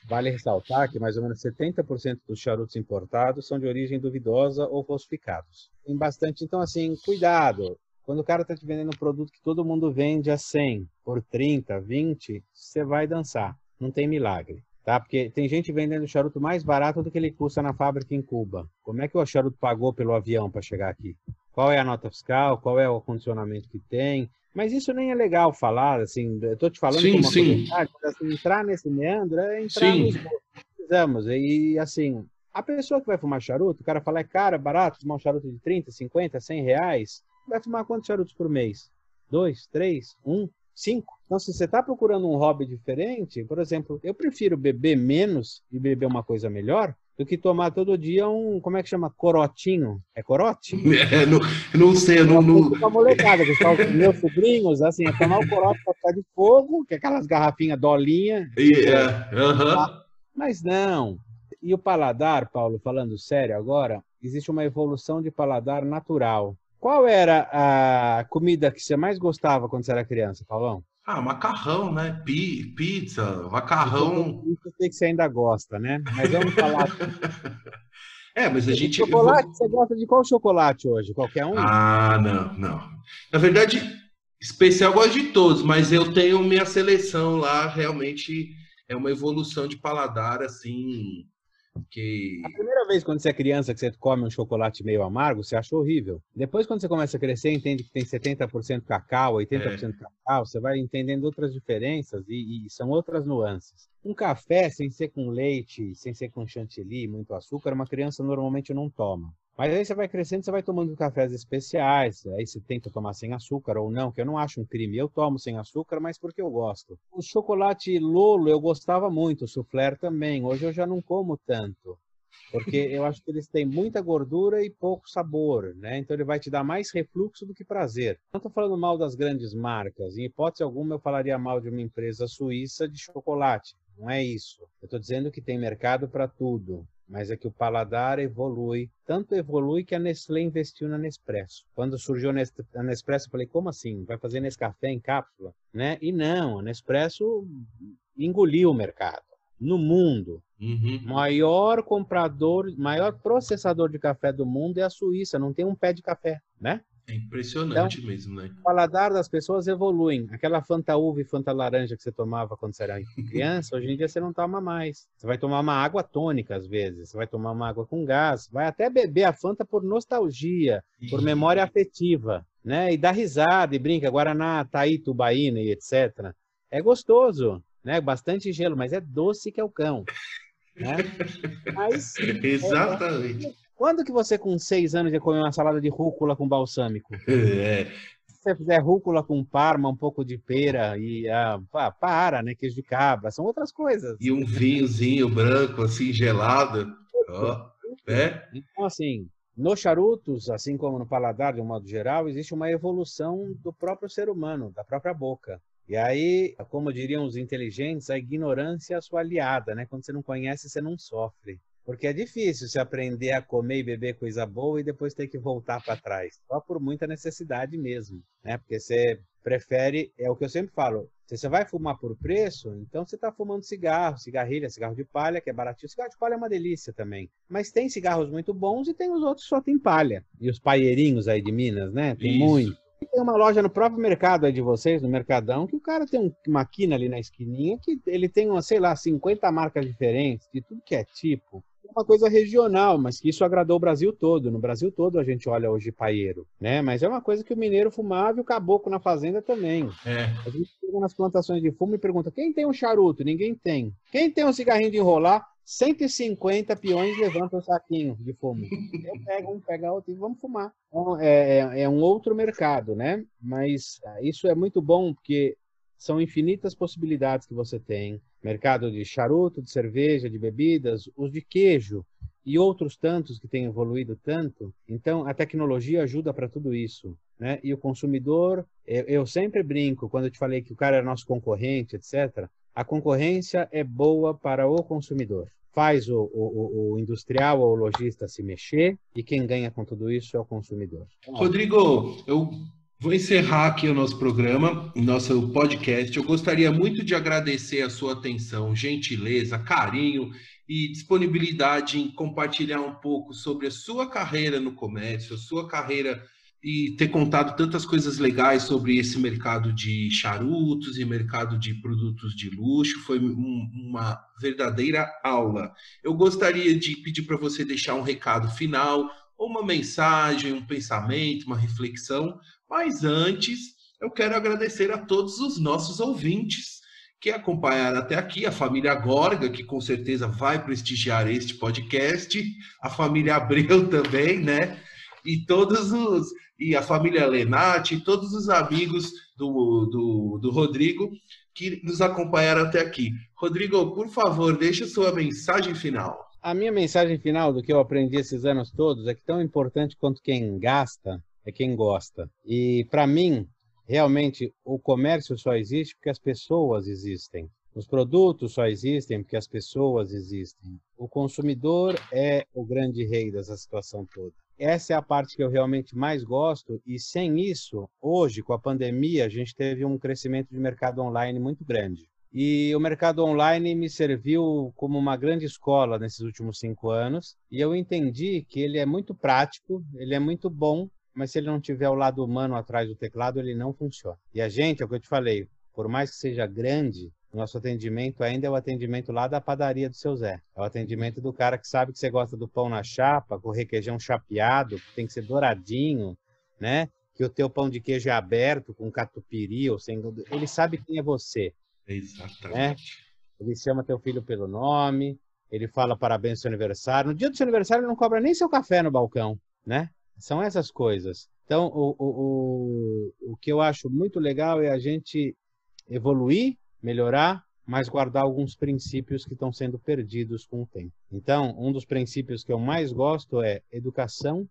Vale ressaltar que mais ou menos 70% dos charutos importados são de origem duvidosa ou falsificados. Tem bastante, então assim, cuidado. Quando o cara está te vendendo um produto que todo mundo vende a 100 por 30, 20, você vai dançar. Não tem milagre, tá? Porque tem gente vendendo charuto mais barato do que ele custa na fábrica em Cuba. Como é que o charuto pagou pelo avião para chegar aqui? Qual é a nota fiscal? Qual é o condicionamento que tem? Mas isso nem é legal falar, assim, eu tô te falando sim, como uma sim. assim, entrar nesse meandro é entrar sim. nos precisamos. E assim, a pessoa que vai fumar charuto, o cara fala, é caro, é barato, fumar um charuto de 30, 50, 100 reais, vai fumar quantos charutos por mês? Dois, três, um, cinco? Então, se você está procurando um hobby diferente, por exemplo, eu prefiro beber menos e beber uma coisa melhor do que tomar todo dia um, como é que chama? Corotinho. É corote? <laughs> É, não, não sei, eu não... não... Uma molecada, meus sobrinhos, assim, é tomar o corote para ficar de fogo, que é aquelas garrafinhas dolinha. Yeah. Uh -huh. Mas não. E o paladar, Paulo, falando sério agora, existe uma evolução de paladar natural. Qual era a comida que você mais gostava quando você era criança, Paulão? Ah, macarrão, né? Pizza, macarrão. Eu sei que você ainda gosta, né? Mas vamos falar. <laughs> é, mas a gente. Chocolate, você gosta de qual chocolate hoje? Qualquer um? Ah, não, não. Na verdade, especial eu gosto de todos, mas eu tenho minha seleção lá, realmente é uma evolução de paladar, assim. Que... A primeira vez quando você é criança que você come um chocolate meio amargo, você acha horrível. Depois, quando você começa a crescer, entende que tem 70% cacau, 80% é. cacau, você vai entendendo outras diferenças e, e, são outras nuances. Um café sem ser com leite, sem ser com chantilly, muito açúcar, uma criança normalmente não toma. Mas aí você vai crescendo, você vai tomando cafés especiais, aí você tenta tomar sem açúcar ou não, que eu não acho um crime. Eu tomo sem açúcar, mas porque eu gosto. O chocolate Lolo eu gostava muito, o soufflé também. Hoje eu já não como tanto, porque <laughs> eu acho que eles têm muita gordura e pouco sabor, né? Então ele vai te dar mais refluxo do que prazer. Não estou falando mal das grandes marcas. Em hipótese alguma eu falaria mal de uma empresa suíça de chocolate. Não é isso. Eu estou dizendo que tem mercado para tudo mas é que o paladar evolui. Tanto evolui que a Nestlé investiu na Nespresso. Quando surgiu a Nespresso, eu falei, como assim? Vai fazer Nescafé em cápsula? Né? E não, a Nespresso engoliu o mercado. No mundo, uhum. maior comprador, maior processador de café do mundo é a Suíça, não tem um pé de café, né? É impressionante então, mesmo, né? O paladar das pessoas evoluem. Aquela Fanta Uva e Fanta Laranja que você tomava quando você era <laughs> criança, hoje em dia você não toma mais. Você vai tomar uma água tônica às vezes, você vai tomar uma água com gás, vai até beber a Fanta por nostalgia, por memória afetiva, né? E dá risada e brinca, Guaraná, Taí, Tubaína e etc. É gostoso, né? Bastante gelo, mas é doce que é o cão. Né? <laughs> Mas, Exatamente. É, quando que você, com seis anos, ia comer uma salada de rúcula com balsâmico? <laughs> É. Se você fizer rúcula com parma, um pouco de pera e ah, para, né? Queijo de cabra, são outras coisas. E um vinhozinho branco, assim, gelado. Né? Então, assim, nos charutos, assim como no paladar, de um modo geral, existe uma evolução do próprio ser humano, da própria boca. E aí, como diriam os inteligentes, a ignorância é a sua aliada, né? Quando você não conhece, você não sofre. Porque é difícil se aprender a comer e beber coisa boa e depois ter que voltar para trás. Só por muita necessidade mesmo, né? Porque você prefere, é o que eu sempre falo, se você vai fumar por preço, então você está fumando cigarro, cigarrilha, cigarro de palha, que é baratinho. Cigarro de palha é uma delícia também. Mas tem cigarros muito bons e tem os outros que só tem palha. E os paieirinhos aí de Minas, né? Tem Isso. muito. Tem uma loja no próprio mercado aí de vocês, no Mercadão, que o cara tem uma quina ali na esquininha que ele tem, uma, sei lá, 50 marcas diferentes, de tudo que é tipo uma coisa regional, mas que isso agradou o Brasil todo. No Brasil todo a gente olha hoje paieiro, né? Mas é uma coisa que o mineiro fumava e o caboclo na fazenda também. É. A gente chega nas plantações de fumo e pergunta: quem tem um charuto? Ninguém tem. Quem tem um cigarrinho de enrolar? 150 peões levantam o saquinho de fumo. Eu pego um, pega outro e vamos fumar. Então, é, é, é um outro mercado, né? Mas ah, isso é muito bom porque são infinitas possibilidades que você tem mercado de charuto, de cerveja, de bebidas, os de queijo e outros tantos que têm evoluído tanto. Então, a tecnologia ajuda para tudo isso. Né? E o consumidor, eu sempre brinco, quando eu te falei que o cara é nosso concorrente, etc., a concorrência é boa para o consumidor. Faz o, o, o industrial ou o lojista se mexer e quem ganha com tudo isso é o consumidor. Rodrigo, eu Vou encerrar aqui o nosso programa, nosso podcast. Eu gostaria muito de agradecer a sua atenção, gentileza, carinho e disponibilidade em compartilhar um pouco sobre a sua carreira no comércio, a sua carreira e ter contado tantas coisas legais sobre esse mercado de charutos e mercado de produtos de luxo. Foi um, uma verdadeira aula. Eu gostaria de pedir para você deixar um recado final, uma mensagem, um pensamento, uma reflexão mas antes, eu quero agradecer a todos os nossos ouvintes que acompanharam até aqui, a família Gorga, que com certeza vai prestigiar este podcast, a família Abreu <laughs> também, né? E todos os e a família Lenati, todos os amigos do, do, do Rodrigo que nos acompanharam até aqui. Rodrigo, por favor, deixe sua mensagem final. A minha mensagem final do que eu aprendi esses anos todos é que tão importante quanto quem gasta é quem gosta. E para mim, realmente, o comércio só existe porque as pessoas existem. Os produtos só existem porque as pessoas existem. O consumidor é o grande rei dessa situação toda. Essa é a parte que eu realmente mais gosto, e sem isso, hoje, com a pandemia, a gente teve um crescimento de mercado online muito grande. E o mercado online me serviu como uma grande escola nesses últimos cinco anos, e eu entendi que ele é muito prático, ele é muito bom, mas se ele não tiver o lado humano atrás do teclado, ele não funciona. E a gente, é o que eu te falei, por mais que seja grande, Nosso atendimento ainda é o atendimento lá da padaria do seu Zé. É o atendimento do cara que sabe que você gosta do pão na chapa, com requeijão chapeado, que tem que ser douradinho, né? Que o teu pão de queijo é aberto, com catupiry ou sem... Ele sabe quem é você. Exatamente. Né? Ele chama teu filho pelo nome, ele fala parabéns seu aniversário. No dia do seu aniversário, ele não cobra nem seu café no balcão, né? São essas coisas. Então, o, o, o, o que eu acho muito legal é a gente evoluir melhorar, mas guardar alguns princípios que estão sendo perdidos com o tempo. Então, um dos princípios que eu mais gosto é educação,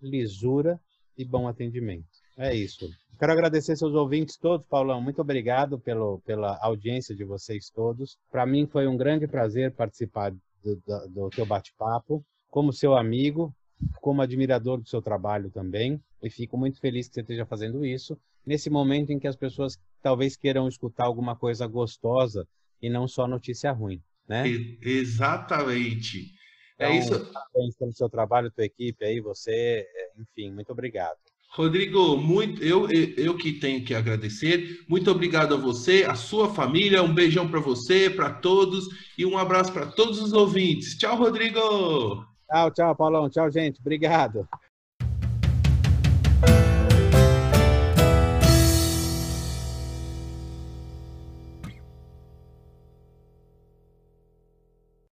lisura e bom atendimento. É isso. Quero agradecer seus ouvintes todos, Paulão. Muito obrigado pelo, pela audiência de vocês todos. Para mim foi um grande prazer participar do, do, do teu bate-papo. Como seu amigo, como admirador do seu trabalho também. E fico muito feliz que você esteja fazendo isso nesse momento em que as pessoas talvez queiram escutar alguma coisa gostosa e não só notícia ruim, né? Exatamente. É então, é isso. Parabéns pelo seu trabalho, tua equipe aí, você, é, enfim, muito obrigado. Rodrigo, muito, eu, eu que tenho que agradecer. Muito obrigado a você, a sua família. Um beijão para você, para todos e um abraço para todos os ouvintes. Tchau, Rodrigo. Tchau, tchau, Paulão. Tchau, gente. Obrigado.